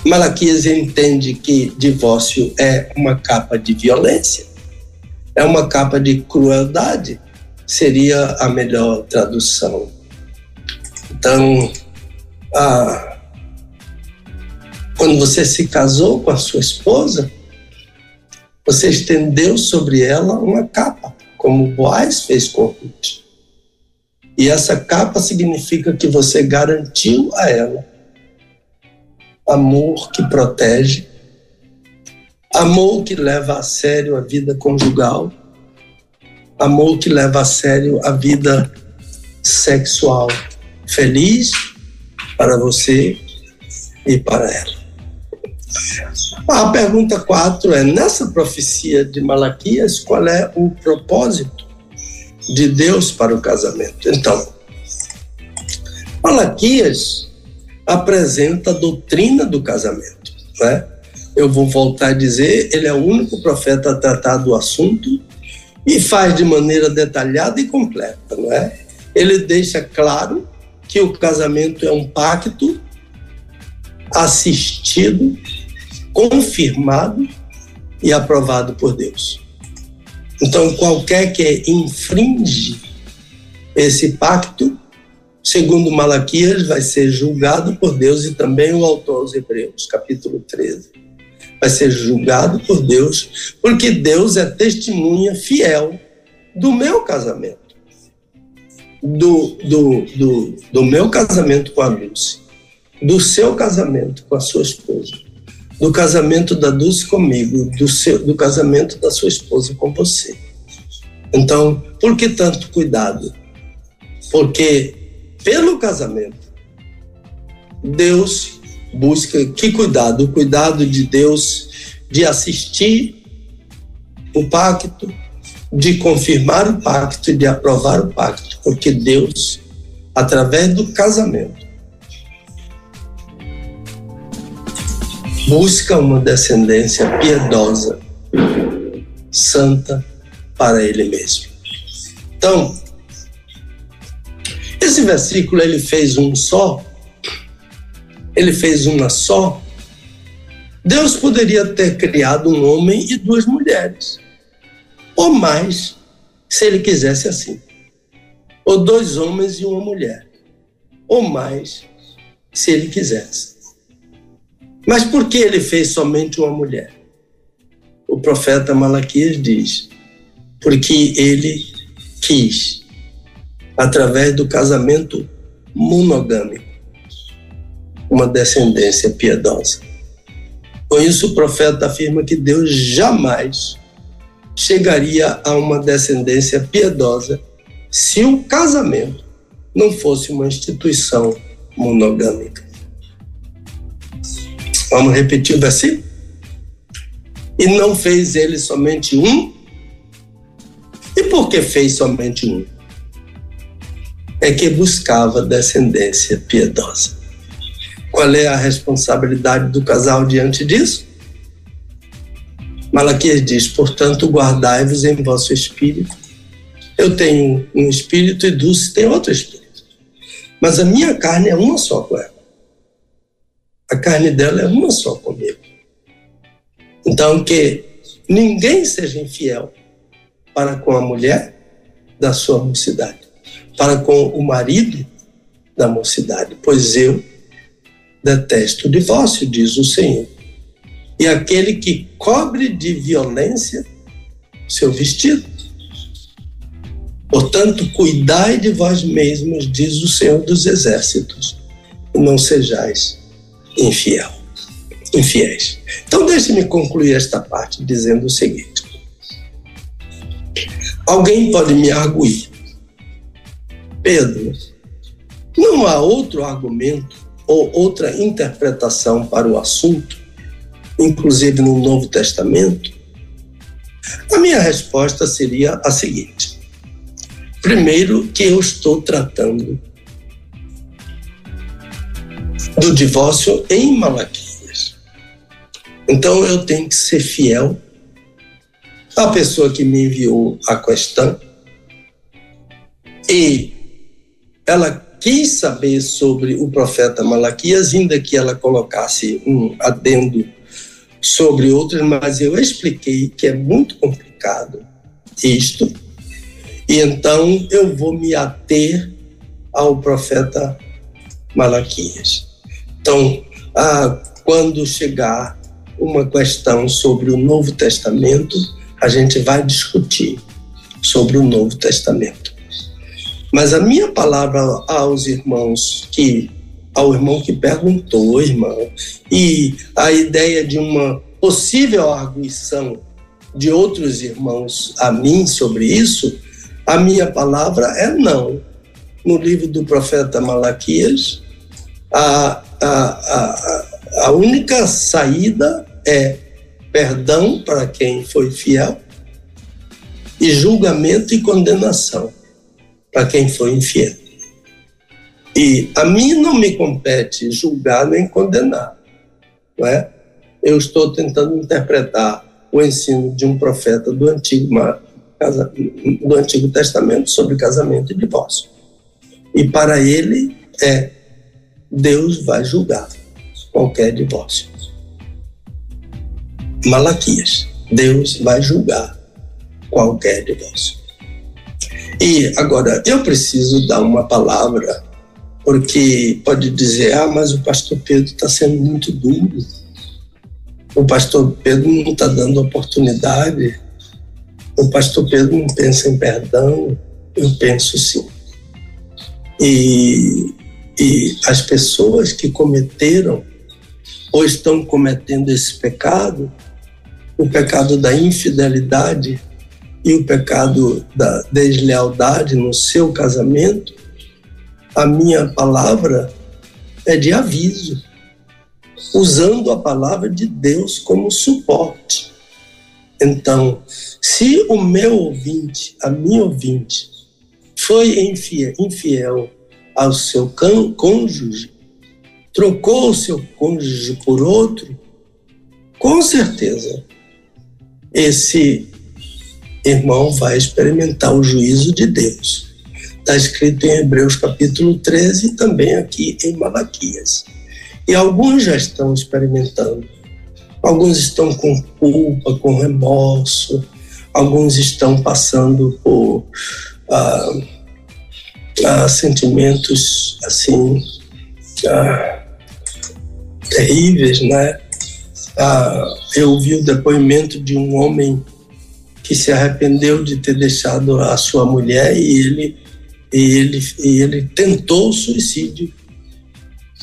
Malaquias entende que divórcio é uma capa de violência, é uma capa de crueldade, seria a melhor tradução. Então, a, quando você se casou com a sua esposa, você estendeu sobre ela uma capa, como Boaz fez com Ruth. E essa capa significa que você garantiu a ela amor que protege, amor que leva a sério a vida conjugal, amor que leva a sério a vida sexual feliz para você e para ela. A pergunta 4 é: nessa profecia de Malaquias, qual é o propósito de Deus para o casamento? Então, Malaquias apresenta a doutrina do casamento. Né? Eu vou voltar a dizer: ele é o único profeta a tratar do assunto e faz de maneira detalhada e completa. Não é? Ele deixa claro que o casamento é um pacto assistido, confirmado e aprovado por Deus. Então, qualquer que infringe esse pacto, segundo Malaquias, vai ser julgado por Deus e também o autor aos Hebreus, capítulo 13. Vai ser julgado por Deus, porque Deus é testemunha fiel do meu casamento do, do, do, do meu casamento com a Dulce, do seu casamento com a sua esposa, do casamento da Dulce comigo, do, seu, do casamento da sua esposa com você. Então, por que tanto cuidado? Porque pelo casamento, Deus busca que cuidado? O cuidado de Deus de assistir o pacto, de confirmar o pacto e de aprovar o pacto, porque Deus, através do casamento, busca uma descendência piedosa, santa para Ele mesmo. Então, esse versículo ele fez um só, ele fez uma só. Deus poderia ter criado um homem e duas mulheres ou mais, se ele quisesse assim. Ou dois homens e uma mulher, ou mais, se ele quisesse. Mas por que ele fez somente uma mulher? O profeta Malaquias diz: porque ele quis, através do casamento monogâmico, uma descendência piedosa. Com isso, o profeta afirma que Deus jamais chegaria a uma descendência piedosa se o casamento não fosse uma instituição monogâmica. Vamos repetir o versículo? E não fez ele somente um? E por que fez somente um? É que buscava descendência piedosa. Qual é a responsabilidade do casal diante disso? Malaquias diz: portanto, guardai-vos em vosso espírito. Eu tenho um espírito e Dulce tem outro espírito. Mas a minha carne é uma só com ela. A carne dela é uma só comigo. Então, que ninguém seja infiel para com a mulher da sua mocidade, para com o marido da mocidade, pois eu detesto o divórcio, diz o Senhor e aquele que cobre de violência seu vestido. Portanto, cuidai de vós mesmos, diz o Senhor dos Exércitos, e não sejais infiel, infiéis. Então, deixe-me concluir esta parte dizendo o seguinte: alguém pode me arguir, Pedro, não há outro argumento ou outra interpretação para o assunto inclusive no Novo Testamento? A minha resposta seria a seguinte: primeiro, que eu estou tratando do divórcio em Malaquias. Então eu tenho que ser fiel à pessoa que me enviou a questão e ela quis saber sobre o profeta Malaquias, ainda que ela colocasse um adendo sobre outros, mas eu expliquei que é muito complicado isto, e então eu vou me ater ao profeta Malaquias. Então, ah, quando chegar uma questão sobre o Novo Testamento, a gente vai discutir sobre o Novo Testamento. Mas a minha palavra aos irmãos que ao irmão que perguntou, irmão, e a ideia de uma possível arguição de outros irmãos a mim sobre isso, a minha palavra é não. No livro do profeta Malaquias, a, a, a, a única saída é perdão para quem foi fiel e julgamento e condenação para quem foi infiel. E a mim não me compete julgar nem condenar, não é? Eu estou tentando interpretar o ensino de um profeta do Antigo, do Antigo Testamento sobre casamento e divórcio. E para ele é Deus vai julgar qualquer divórcio. Malaquias, Deus vai julgar qualquer divórcio. E agora, eu preciso dar uma palavra, porque pode dizer, ah, mas o pastor Pedro está sendo muito duro. O pastor Pedro não está dando oportunidade. O pastor Pedro não pensa em perdão. Eu penso sim. E, e as pessoas que cometeram ou estão cometendo esse pecado, o pecado da infidelidade, e o pecado da deslealdade no seu casamento, a minha palavra é de aviso, usando a palavra de Deus como suporte. Então, se o meu ouvinte, a minha ouvinte, foi infiel, infiel ao seu cônjuge, trocou o seu cônjuge por outro, com certeza esse irmão vai experimentar o juízo de Deus. Está escrito em Hebreus capítulo 13 e também aqui em Malaquias. E alguns já estão experimentando. Alguns estão com culpa, com remorso, alguns estão passando por ah, ah, sentimentos assim ah, terríveis, né? Ah, eu vi o depoimento de um homem que se arrependeu de ter deixado a sua mulher e ele, e ele, e ele tentou o suicídio.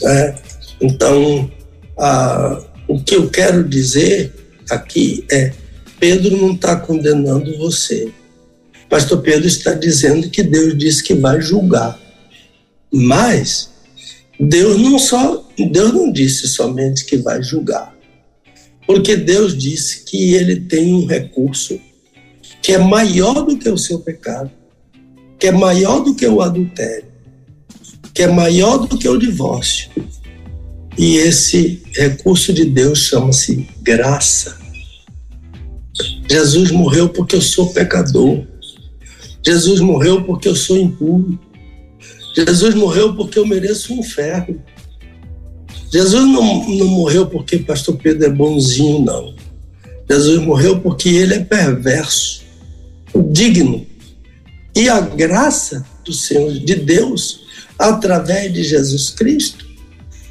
Né? Então, a, o que eu quero dizer aqui é: Pedro não está condenando você. Pastor Pedro está dizendo que Deus disse que vai julgar. Mas Deus não só Deus não disse somente que vai julgar. Porque Deus disse que ele tem um recurso que é maior do que o seu pecado, que é maior do que o adultério, que é maior do que o divórcio. E esse recurso de Deus chama-se graça. Jesus morreu porque eu sou pecador. Jesus morreu porque eu sou impuro. Jesus morreu porque eu mereço um inferno. Jesus não, não morreu porque pastor Pedro é bonzinho, não. Jesus morreu porque ele é perverso digno. E a graça do Senhor, de Deus, através de Jesus Cristo,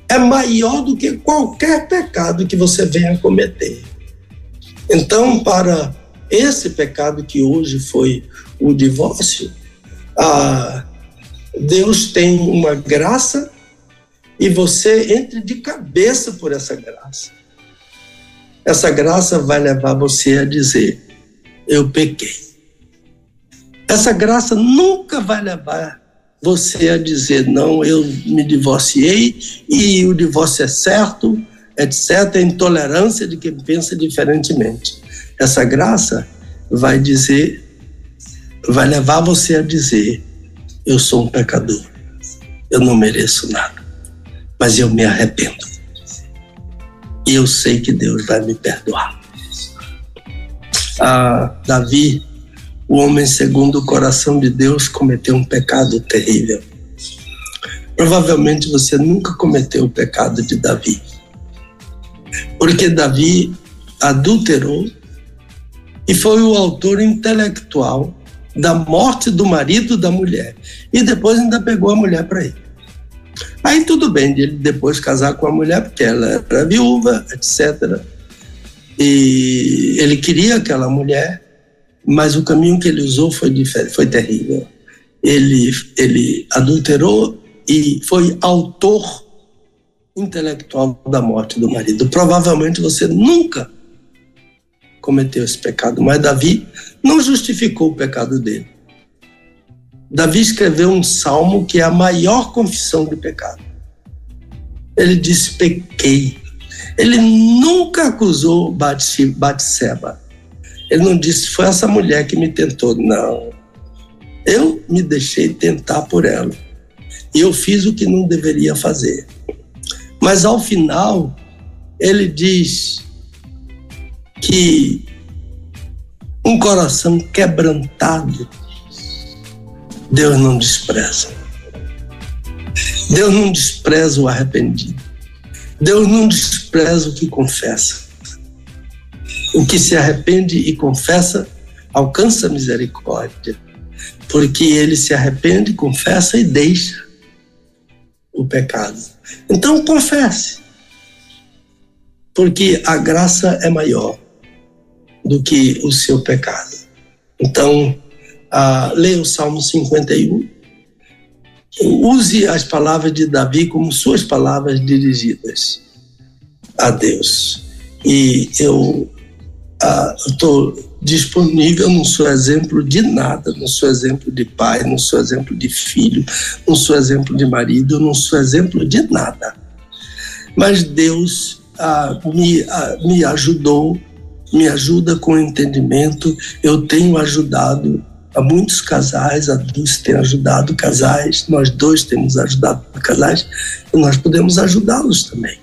é maior do que qualquer pecado que você venha cometer. Então, para esse pecado que hoje foi o divórcio, ah, Deus tem uma graça e você entre de cabeça por essa graça. Essa graça vai levar você a dizer: Eu pequei. Essa graça nunca vai levar você a dizer, não, eu me divorciei e o divórcio é certo, etc. A intolerância de quem pensa diferentemente. Essa graça vai dizer, vai levar você a dizer, eu sou um pecador, eu não mereço nada, mas eu me arrependo. e eu sei que Deus vai me perdoar. Ah, Davi, o homem segundo o coração de Deus, cometeu um pecado terrível. Provavelmente você nunca cometeu o pecado de Davi. Porque Davi adulterou e foi o autor intelectual da morte do marido da mulher. E depois ainda pegou a mulher para ele. Aí tudo bem de ele depois casar com a mulher, porque ela era viúva, etc. E ele queria aquela mulher, mas o caminho que ele usou foi diferente, foi terrível. Ele, ele adulterou e foi autor intelectual da morte do marido. Provavelmente você nunca cometeu esse pecado, mas Davi não justificou o pecado dele. Davi escreveu um salmo que é a maior confissão de pecado. Ele disse: pequei. Ele nunca acusou Batseba. Ele não disse: foi essa mulher que me tentou. Não. Eu me deixei tentar por ela. E eu fiz o que não deveria fazer. Mas ao final, ele diz que um coração quebrantado Deus não despreza. Deus não despreza o arrependido. Deus não despreza o que confessa. O que se arrepende e confessa alcança misericórdia, porque ele se arrepende, confessa e deixa o pecado. Então confesse, porque a graça é maior do que o seu pecado. Então, ah, leia o Salmo 51. Use as palavras de Davi como suas palavras dirigidas a Deus. E eu estou ah, disponível, não sou exemplo de nada, não sou exemplo de pai, não sou exemplo de filho, não sou exemplo de marido, não sou exemplo de nada. Mas Deus ah, me, ah, me ajudou, me ajuda com entendimento, eu tenho ajudado a muitos casais, a Dulce tem ajudado casais, nós dois temos ajudado casais, e nós podemos ajudá-los também.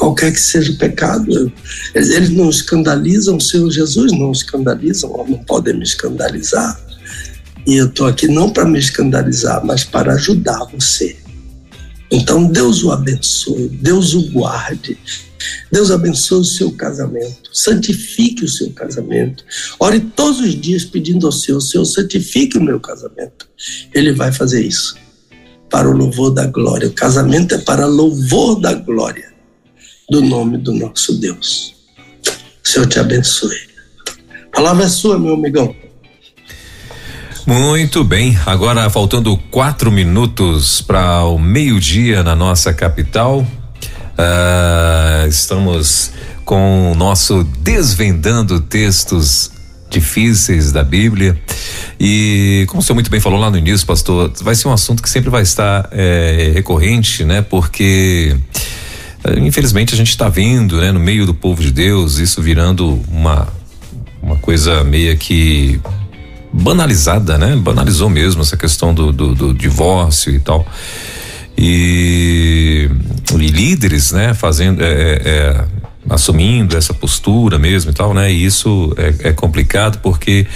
Qualquer que seja o pecado, eles não escandalizam, o Senhor Jesus não escandalizam, não podem me escandalizar. E eu estou aqui não para me escandalizar, mas para ajudar você. Então Deus o abençoe, Deus o guarde, Deus abençoe o seu casamento, santifique o seu casamento. Ore todos os dias pedindo ao Senhor, Senhor, santifique o meu casamento. Ele vai fazer isso para o louvor da glória. O casamento é para louvor da glória do nome do nosso Deus. O Senhor te abençoe. A palavra é sua, meu amigão. Muito bem, agora faltando quatro minutos para o meio-dia na nossa capital. Uh, estamos com o nosso Desvendando Textos Difíceis da Bíblia. E, como o senhor muito bem falou lá no início, pastor, vai ser um assunto que sempre vai estar é, recorrente, né? Porque. Eh, infelizmente a gente está vendo, né, no meio do povo de Deus, isso virando uma uma coisa meio que banalizada, né? Banalizou mesmo essa questão do, do, do divórcio e tal e, e líderes, né, fazendo, é, é, assumindo essa postura mesmo e tal, né? E isso é, é complicado porque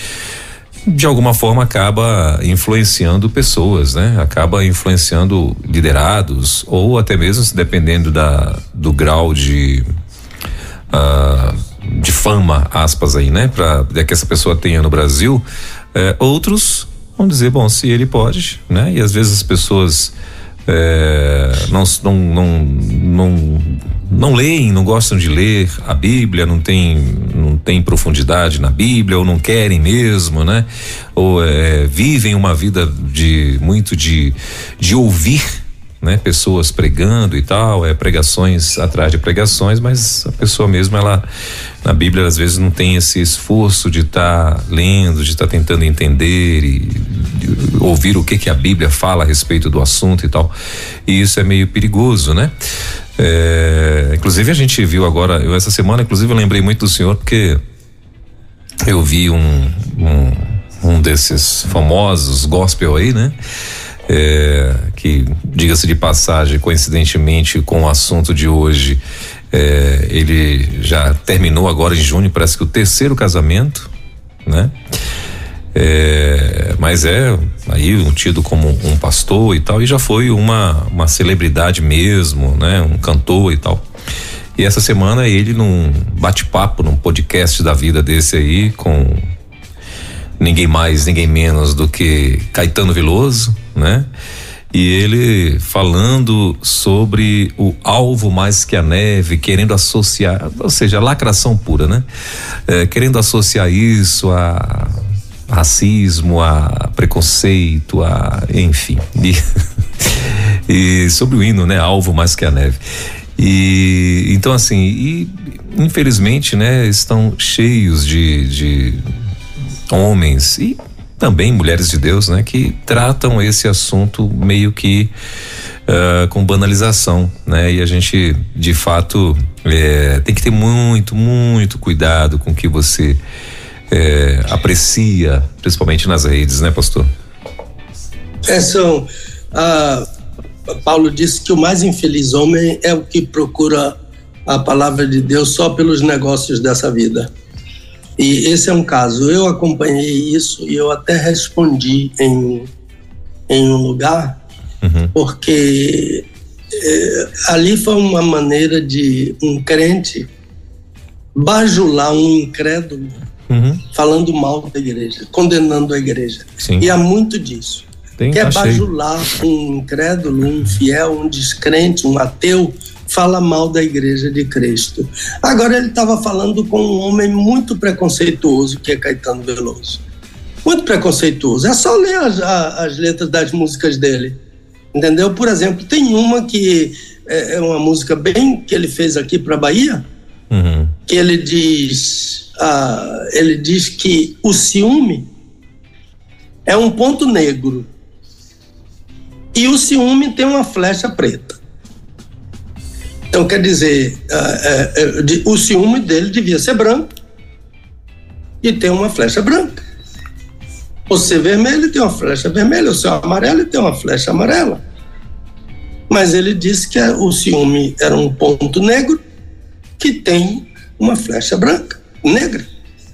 de alguma forma acaba influenciando pessoas, né? Acaba influenciando liderados ou até mesmo dependendo da do grau de uh, de fama aspas aí, né? Para que essa pessoa tenha no Brasil, eh, outros vão dizer bom se ele pode, né? E às vezes as pessoas é, não, não, não, não, não leem, não gostam de ler a Bíblia, não tem, não tem profundidade na Bíblia, ou não querem mesmo, né? Ou é, vivem uma vida de muito de, de ouvir né? Pessoas pregando e tal, é pregações atrás de pregações, mas a pessoa mesmo ela na Bíblia às vezes não tem esse esforço de estar tá lendo, de estar tá tentando entender e ouvir o que que a Bíblia fala a respeito do assunto e tal. E isso é meio perigoso, né? É, inclusive a gente viu agora, eu essa semana inclusive eu lembrei muito do senhor porque eu vi um, um, um desses famosos gospel aí, né? é, que, diga-se de passagem, coincidentemente com o assunto de hoje, É, ele já terminou agora em junho, parece que o terceiro casamento, né? É, mas é aí um tido como um pastor e tal, e já foi uma, uma celebridade mesmo, né? Um cantor e tal. E essa semana ele num bate-papo, num podcast da vida desse aí, com ninguém mais, ninguém menos do que Caetano Veloso, né? E ele falando sobre o alvo mais que a neve, querendo associar, ou seja, lacração pura, né? É, querendo associar isso a racismo, a preconceito, a enfim. E, e sobre o hino, né? Alvo mais que a neve. E então assim, e infelizmente, né, estão cheios de, de homens e também mulheres de Deus, né, que tratam esse assunto meio que uh, com banalização, né? E a gente, de fato, é, tem que ter muito, muito cuidado com o que você é, aprecia, principalmente nas redes, né, pastor? É, são. Paulo disse que o mais infeliz homem é o que procura a palavra de Deus só pelos negócios dessa vida. E esse é um caso. Eu acompanhei isso e eu até respondi em, em um lugar, uhum. porque é, ali foi uma maneira de um crente bajular um incrédulo uhum. falando mal da igreja, condenando a igreja. Sim. E há muito disso. Tem, Quer tá bajular um incrédulo, um fiel, um descrente, um ateu fala mal da igreja de Cristo. Agora ele estava falando com um homem muito preconceituoso, que é Caetano Veloso. Muito preconceituoso. É só ler as, as letras das músicas dele. Entendeu? Por exemplo, tem uma que é, é uma música bem que ele fez aqui para Bahia, uhum. que ele diz, ah, ele diz que o ciúme é um ponto negro e o ciúme tem uma flecha preta. Então, quer dizer, uh, uh, uh, o ciúme dele devia ser branco e tem uma flecha branca. O ser vermelho tem uma flecha vermelha, o ser amarelo tem uma flecha amarela. Mas ele disse que o ciúme era um ponto negro que tem uma flecha branca, negra.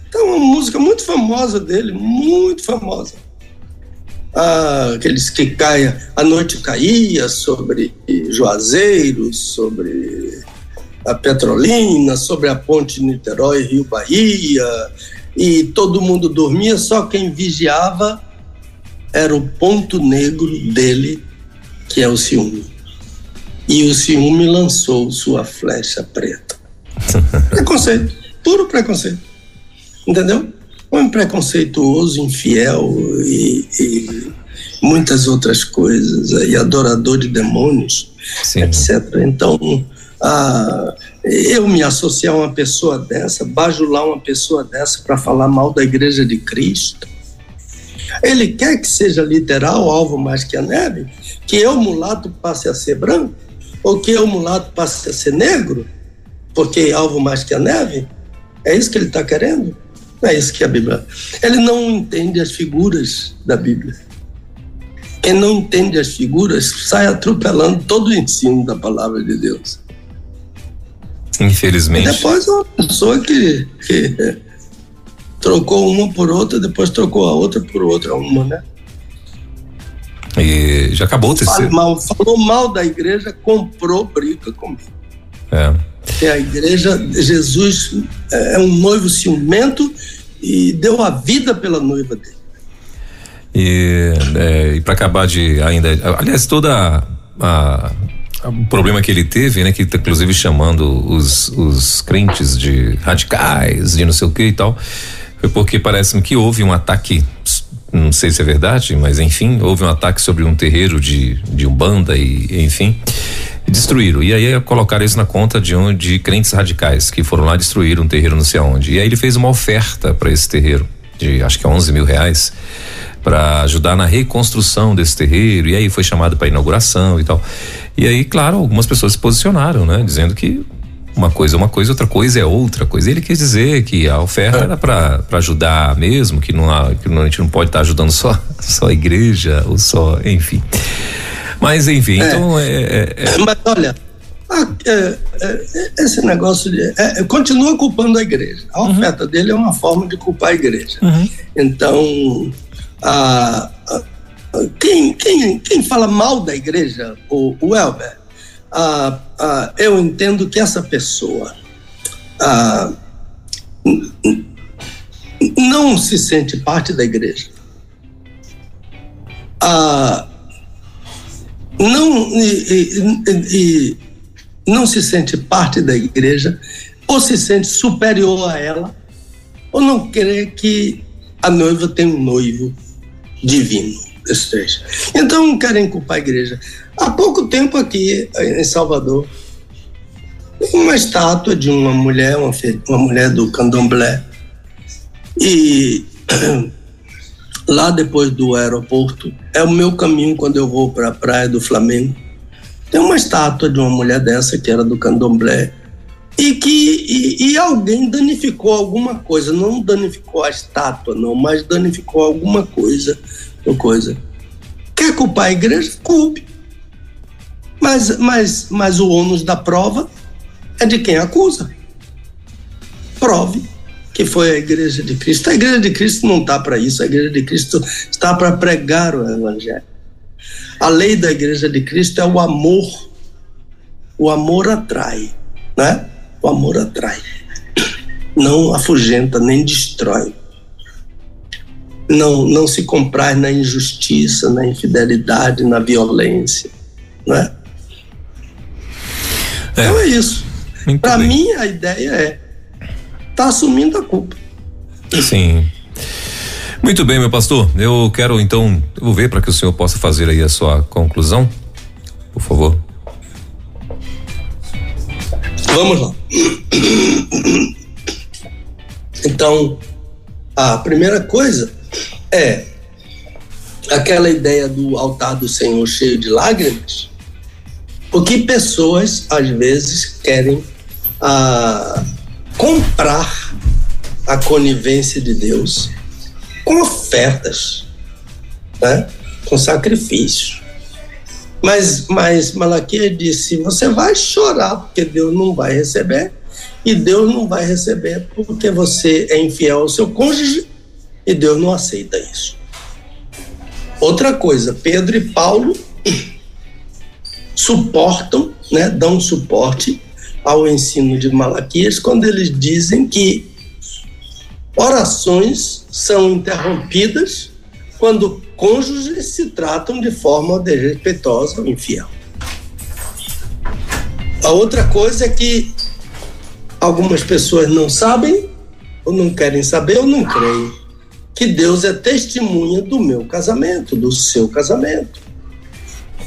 Então, uma música muito famosa dele, muito famosa ah, aqueles que caia, a noite caía sobre Juazeiro, sobre a Petrolina, sobre a ponte Niterói, Rio Bahia, e todo mundo dormia, só quem vigiava era o ponto negro dele, que é o ciúme. E o ciúme lançou sua flecha preta. preconceito, puro preconceito. Entendeu? Homem preconceituoso, infiel e, e muitas outras coisas, e adorador de demônios, Sim. etc. Então, ah, eu me associar a uma pessoa dessa, bajular uma pessoa dessa para falar mal da igreja de Cristo, ele quer que seja literal, alvo mais que a neve, que eu, mulato, passe a ser branco, ou que eu, mulato, passe a ser negro, porque alvo mais que a neve? É isso que ele está querendo? É isso que a Bíblia. Ele não entende as figuras da Bíblia. Quem não entende as figuras sai atropelando todo o ensino da palavra de Deus. Infelizmente. E depois uma pessoa que, que trocou uma por outra, depois trocou a outra por outra uma, né? E já acabou o terceiro. Mal, falou mal da igreja, comprou briga comigo. É. É a igreja, Jesus é um noivo ciumento e deu a vida pela noiva dele. E, é, e para acabar de ainda, aliás, toda a, o problema que ele teve, né, que tá, inclusive chamando os, os crentes de radicais, de não sei o que e tal, foi porque parece-me que houve um ataque não sei se é verdade, mas enfim, houve um ataque sobre um terreiro de, de Umbanda e enfim, destruíram. E aí colocaram isso na conta de um de crentes radicais que foram lá destruir um terreiro não sei aonde. E aí ele fez uma oferta para esse terreiro de acho que 11 mil reais para ajudar na reconstrução desse terreiro. E aí foi chamado para inauguração e tal. E aí, claro, algumas pessoas se posicionaram, né, dizendo que uma coisa é uma coisa, outra coisa é outra coisa. Ele quis dizer que a oferta é. era para ajudar mesmo, que, não há, que a gente não pode estar tá ajudando só, só a igreja ou só, enfim. Mas enfim, é. então é, é, é, Mas olha, Ah, é, é, esse negócio de, é, continua culpando a igreja. A uhum. oferta dele é uma forma de culpar a igreja. Uhum. Então, a, a, quem, quem, quem fala mal da igreja, o, o Elber, a, a, eu entendo que essa pessoa não se sente parte da igreja. Não, e, e, e, não se sente parte da igreja, ou se sente superior a ela, ou não crê que a noiva tem um noivo divino. Então querem culpar a igreja. Há pouco tempo aqui em Salvador, uma estátua de uma mulher, uma, uma mulher do candomblé. E lá depois do aeroporto, é o meu caminho quando eu vou para a praia do Flamengo. Tem uma estátua de uma mulher dessa que era do candomblé e que e, e alguém danificou alguma coisa, não danificou a estátua, não, mas danificou alguma coisa, uma coisa. Quer culpar a igreja? Culpe. Mas, mas, mas o ônus da prova é de quem acusa. Prove que foi a Igreja de Cristo. A Igreja de Cristo não está para isso, a Igreja de Cristo está para pregar o Evangelho. A lei da Igreja de Cristo é o amor. O amor atrai, né? O amor atrai. Não afugenta, nem destrói. Não, não se comprar na injustiça, na infidelidade, na violência, né? É. Então é isso. Para mim, a ideia é tá assumindo a culpa. Sim. Muito bem, meu pastor. Eu quero então eu vou ver para que o senhor possa fazer aí a sua conclusão, por favor. Vamos lá. Então, a primeira coisa é aquela ideia do altar do Senhor cheio de lágrimas porque pessoas, às vezes, querem ah, comprar a conivência de Deus com ofertas, né? com sacrifício. Mas, mas Malaquias disse: você vai chorar porque Deus não vai receber, e Deus não vai receber porque você é infiel ao seu cônjuge e Deus não aceita isso. Outra coisa, Pedro e Paulo suportam, né, dão suporte ao ensino de Malaquias quando eles dizem que orações são interrompidas quando cônjuges se tratam de forma desrespeitosa ou infiel. A outra coisa é que algumas pessoas não sabem, ou não querem saber, ou não creem que Deus é testemunha do meu casamento, do seu casamento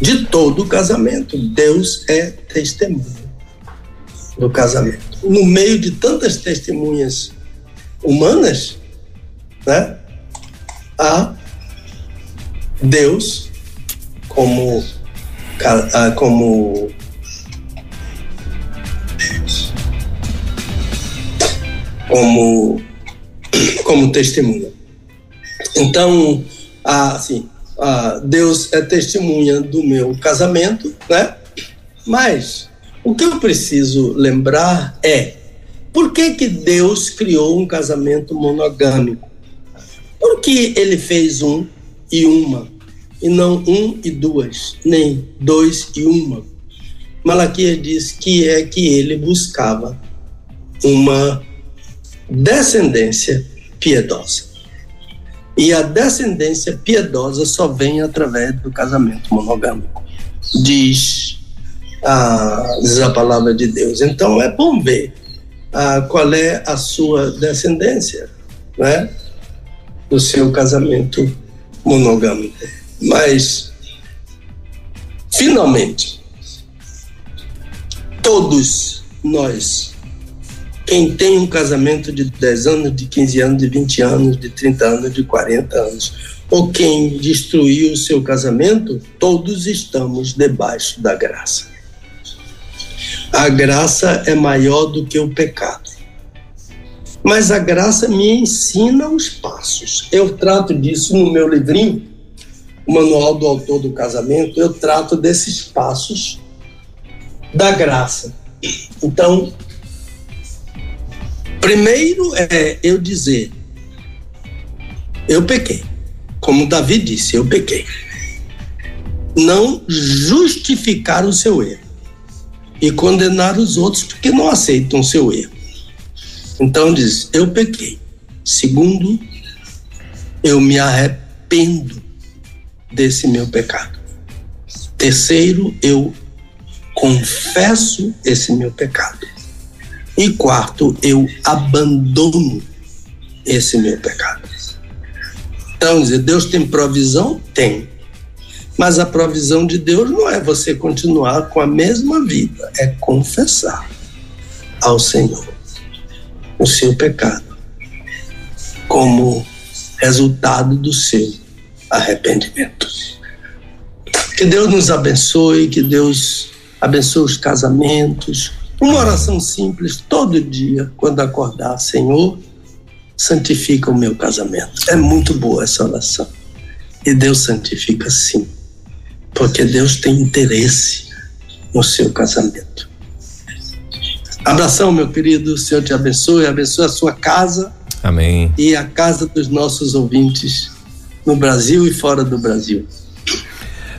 de todo casamento. Deus é testemunha do casamento. No meio de tantas testemunhas humanas, né, há Deus como como como como testemunha. Então, assim, ah, Deus é testemunha do meu casamento, né? Mas o que eu preciso lembrar é por que, que Deus criou um casamento monogâmico? Por que ele fez um e uma, e não um e duas, nem dois e uma? Malaquias diz que é que ele buscava uma descendência piedosa. E a descendência piedosa só vem através do casamento monogâmico, diz a, diz a palavra de Deus. Então é bom ver a, qual é a sua descendência, né? Do seu casamento monogâmico. Mas, finalmente, todos nós quem tem um casamento de 10 anos, de 15 anos, de 20 anos, de 30 anos, de 40 anos, ou quem destruiu o seu casamento, todos estamos debaixo da graça. A graça é maior do que o pecado. Mas a graça me ensina os passos. Eu trato disso no meu livrinho, o Manual do Autor do Casamento, eu trato desses passos da graça. Então, primeiro é eu dizer, eu pequei. Como Davi disse, eu pequei. Não justificar o seu erro e condenar os outros porque não aceitam seu erro. Então diz, eu pequei. Segundo, eu me arrependo desse meu pecado. Terceiro, eu confesso esse meu pecado. E quarto, eu abandono esse meu pecado. Então, dizer, Deus tem provisão? Tem. Mas a provisão de Deus não é você continuar com a mesma vida, é confessar ao Senhor o seu pecado como resultado do seu arrependimento. Que Deus nos abençoe, que Deus abençoe os casamentos. Uma oração simples todo dia, quando acordar, Senhor, santifica o meu casamento. É muito boa essa oração. E Deus santifica sim, porque Deus tem interesse no seu casamento. Abração, meu querido. O Senhor te abençoe, abençoe a sua casa. Amém. E a casa dos nossos ouvintes no Brasil e fora do Brasil.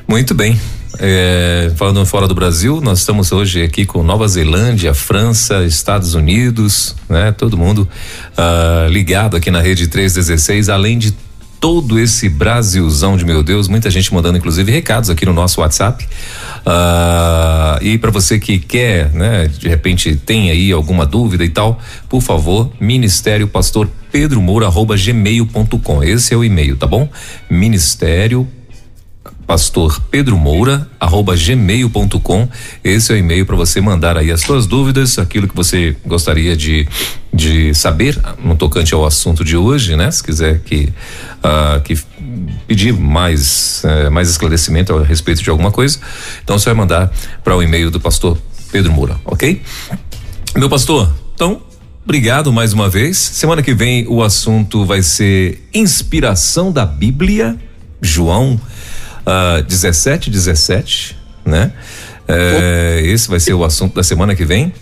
Muito bem. É, falando fora do Brasil, nós estamos hoje aqui com Nova Zelândia, França, Estados Unidos, né? Todo mundo uh, ligado aqui na rede 316, além de todo esse Brasilzão de meu Deus, muita gente mandando inclusive recados aqui no nosso WhatsApp. Uh, e para você que quer, né, de repente tem aí alguma dúvida e tal, por favor, Ministério Pastor Pedro Moura arroba gmail.com. Esse é o e-mail, tá bom? Ministério pastor Pedro Moura arroba gmail.com esse é o e-mail para você mandar aí as suas dúvidas aquilo que você gostaria de de saber no tocante ao assunto de hoje né? Se quiser que uh, que pedir mais uh, mais esclarecimento a respeito de alguma coisa então você vai mandar para o e-mail do pastor Pedro Moura ok? Meu pastor então Obrigado mais uma vez. Semana que vem o assunto vai ser inspiração da Bíblia, João uh, 17, 17, né? É, esse vai ser o assunto da semana que vem.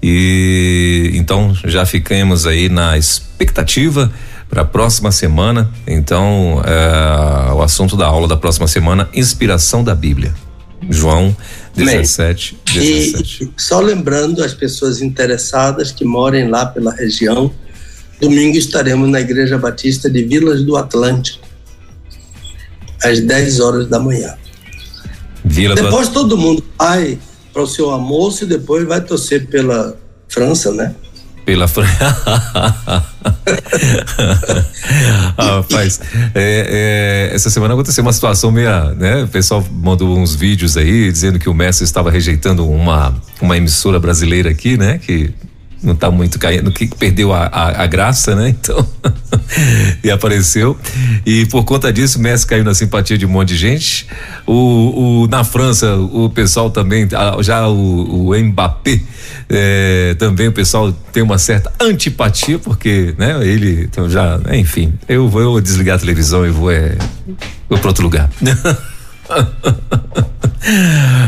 E então já ficamos aí na expectativa para a próxima semana. Então, é, o assunto da aula da próxima semana: inspiração da Bíblia. João 17, 17. E só lembrando as pessoas interessadas que morem lá pela região, domingo estaremos na Igreja Batista de Vilas do Atlântico às 10 horas da manhã. Vila depois do... todo mundo vai para o seu almoço e depois vai torcer pela França, né? Pela França. Rapaz, é, é, essa semana aconteceu uma situação meio, né? O pessoal mandou uns vídeos aí dizendo que o Messi estava rejeitando uma, uma emissora brasileira aqui, né? Que não está muito caindo, que perdeu a, a, a graça, né? Então, e apareceu. E por conta disso, o Messi caiu na simpatia de um monte de gente. O, o na França, o pessoal também, já o, o Mbappé, é, também o pessoal tem uma certa antipatia, porque, né? Ele então já, enfim, eu vou eu desligar a televisão e vou, é, vou para outro lugar.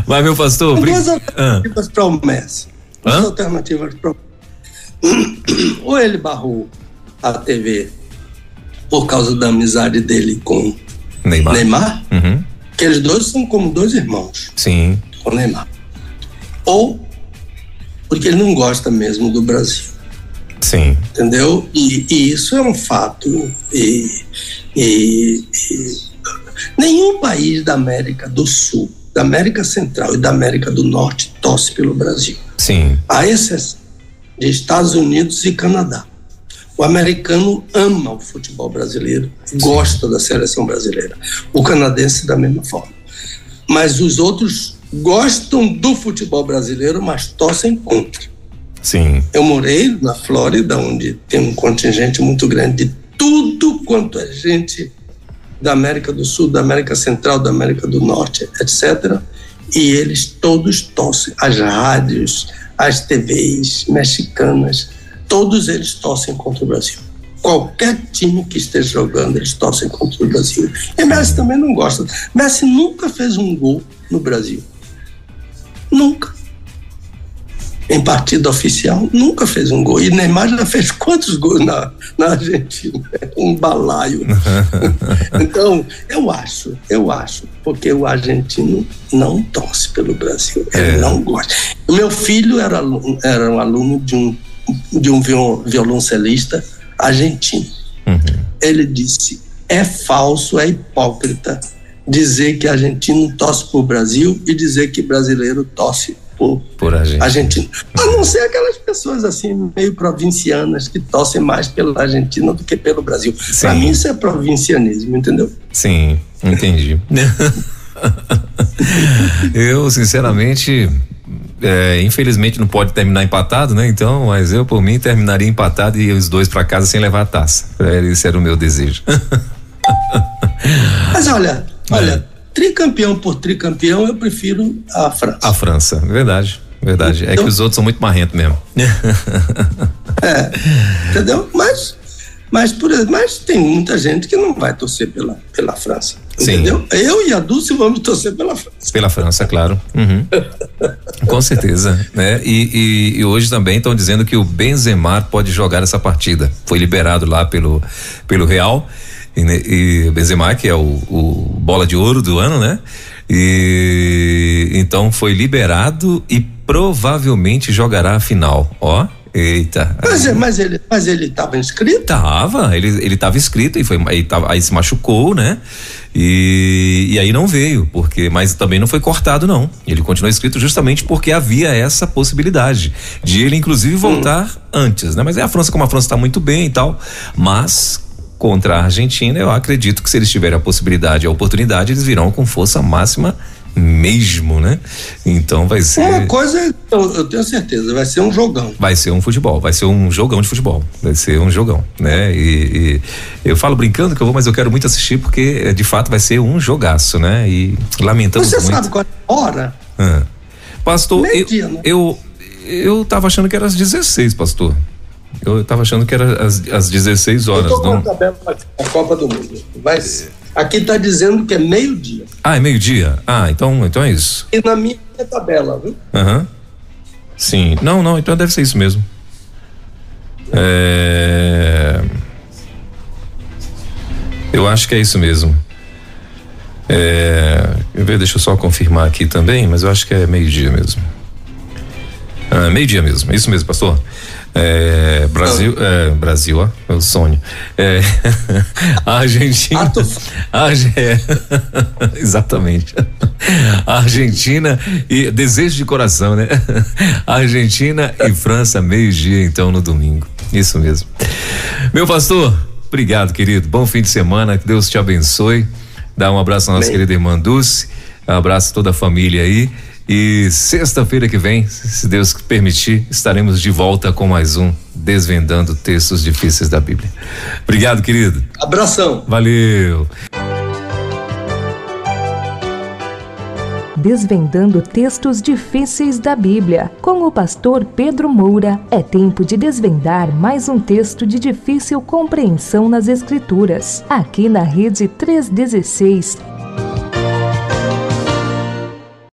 Mas, meu pastor. Duas alternativas ah. para o Messi. Duas alternativas para o ou ele barrou a TV por causa da amizade dele com Neymar, Neymar uhum. que eles dois são como dois irmãos. Sim. Com Neymar. Ou porque ele não gosta mesmo do Brasil. Sim. Entendeu? E, e isso é um fato. E, e, e, nenhum país da América do Sul, da América Central e da América do Norte torce pelo Brasil. Sim. A exceção de Estados Unidos e Canadá. O americano ama o futebol brasileiro, gosta da seleção brasileira. O canadense da mesma forma. Mas os outros gostam do futebol brasileiro, mas torcem contra. Sim. Eu morei na Flórida, onde tem um contingente muito grande de tudo quanto é gente da América do Sul, da América Central, da América do Norte, etc. E eles todos torcem. As rádios, as TVs mexicanas, todos eles torcem contra o Brasil. Qualquer time que esteja jogando, eles torcem contra o Brasil. E Messi também não gosta. Messi nunca fez um gol no Brasil. Nunca. Em partido oficial, nunca fez um gol. E Neymar já fez quantos gols na, na Argentina? Um balaio. então, eu acho, eu acho, porque o argentino não torce pelo Brasil, ele é. não gosta. O meu filho era, era um aluno de um, de um violoncelista argentino. Uhum. Ele disse: é falso, é hipócrita dizer que argentino torce por Brasil e dizer que brasileiro torce por, por Argentina. Argentina. A não ser aquelas pessoas assim, meio provincianas, que torcem mais pela Argentina do que pelo Brasil. Para mim, isso é provincianismo, entendeu? Sim, entendi. eu, sinceramente, é, infelizmente não pode terminar empatado, né? Então, mas eu, por mim, terminaria empatado e os dois para casa sem levar a taça. Esse era o meu desejo. mas olha, olha, tricampeão por tricampeão, eu prefiro a França. A França, verdade. Verdade. Então, é que os outros são muito marrentos mesmo. é, entendeu? Mas, mas, por, mas tem muita gente que não vai torcer pela, pela França. Sim. Entendeu? Eu e a Dulce vamos torcer pela França. Pela França, claro. Uhum. Com certeza. Né? E, e, e hoje também estão dizendo que o Benzema pode jogar essa partida. Foi liberado lá pelo, pelo Real e, e Benzema, que é o, o bola de ouro do ano, né? E então foi liberado e provavelmente jogará a final, ó. Eita. Mas, mas ele mas ele estava inscrito? Tava, ele ele estava inscrito e foi aí, tava, aí se machucou, né? E, e aí não veio, porque mas também não foi cortado não. Ele continuou inscrito justamente porque havia essa possibilidade de ele inclusive voltar hum. antes, né? Mas é a França como a França está muito bem e tal, mas contra a Argentina, eu acredito que se eles tiverem a possibilidade, a oportunidade, eles virão com força máxima mesmo, né? Então vai ser. Uma coisa, eu, eu, tenho certeza, vai ser um jogão. Vai ser um futebol, vai ser um jogão de futebol, vai ser um jogão, né? E, e eu falo brincando que eu vou, mas eu quero muito assistir porque de fato vai ser um jogaço, né? E lamentamos Você muito. sabe qual é a hora? Ah. Pastor, eu, dia, né? eu eu tava achando que era às 16, pastor. Eu estava achando que era às, às 16 horas. Eu tô com não? a tabela da Copa do Mundo. Vai, aqui está dizendo que é meio-dia. Ah, é meio-dia? Ah, então, então é isso. E na minha tabela, viu? Aham. Uhum. Sim. Não, não, então deve ser isso mesmo. É... Eu acho que é isso mesmo. É... Deixa eu só confirmar aqui também, mas eu acho que é meio-dia mesmo. Ah, meio-dia mesmo, é isso mesmo, pastor. É, Brasil, é, Brasil, ó, é o sonho. É, a Argentina. A, é, exatamente. A Argentina e desejo de coração, né? Argentina e França, meio-dia, então, no domingo. Isso mesmo. Meu pastor, obrigado, querido. Bom fim de semana, que Deus te abençoe. Dá um abraço à nossa Bem. querida irmã Dulce. Um abraço a toda a família aí. E sexta-feira que vem, se Deus permitir, estaremos de volta com mais um Desvendando Textos Difíceis da Bíblia. Obrigado, querido. Abração. Valeu. Desvendando textos difíceis da Bíblia. Com o pastor Pedro Moura, é tempo de desvendar mais um texto de difícil compreensão nas Escrituras. Aqui na Rede 316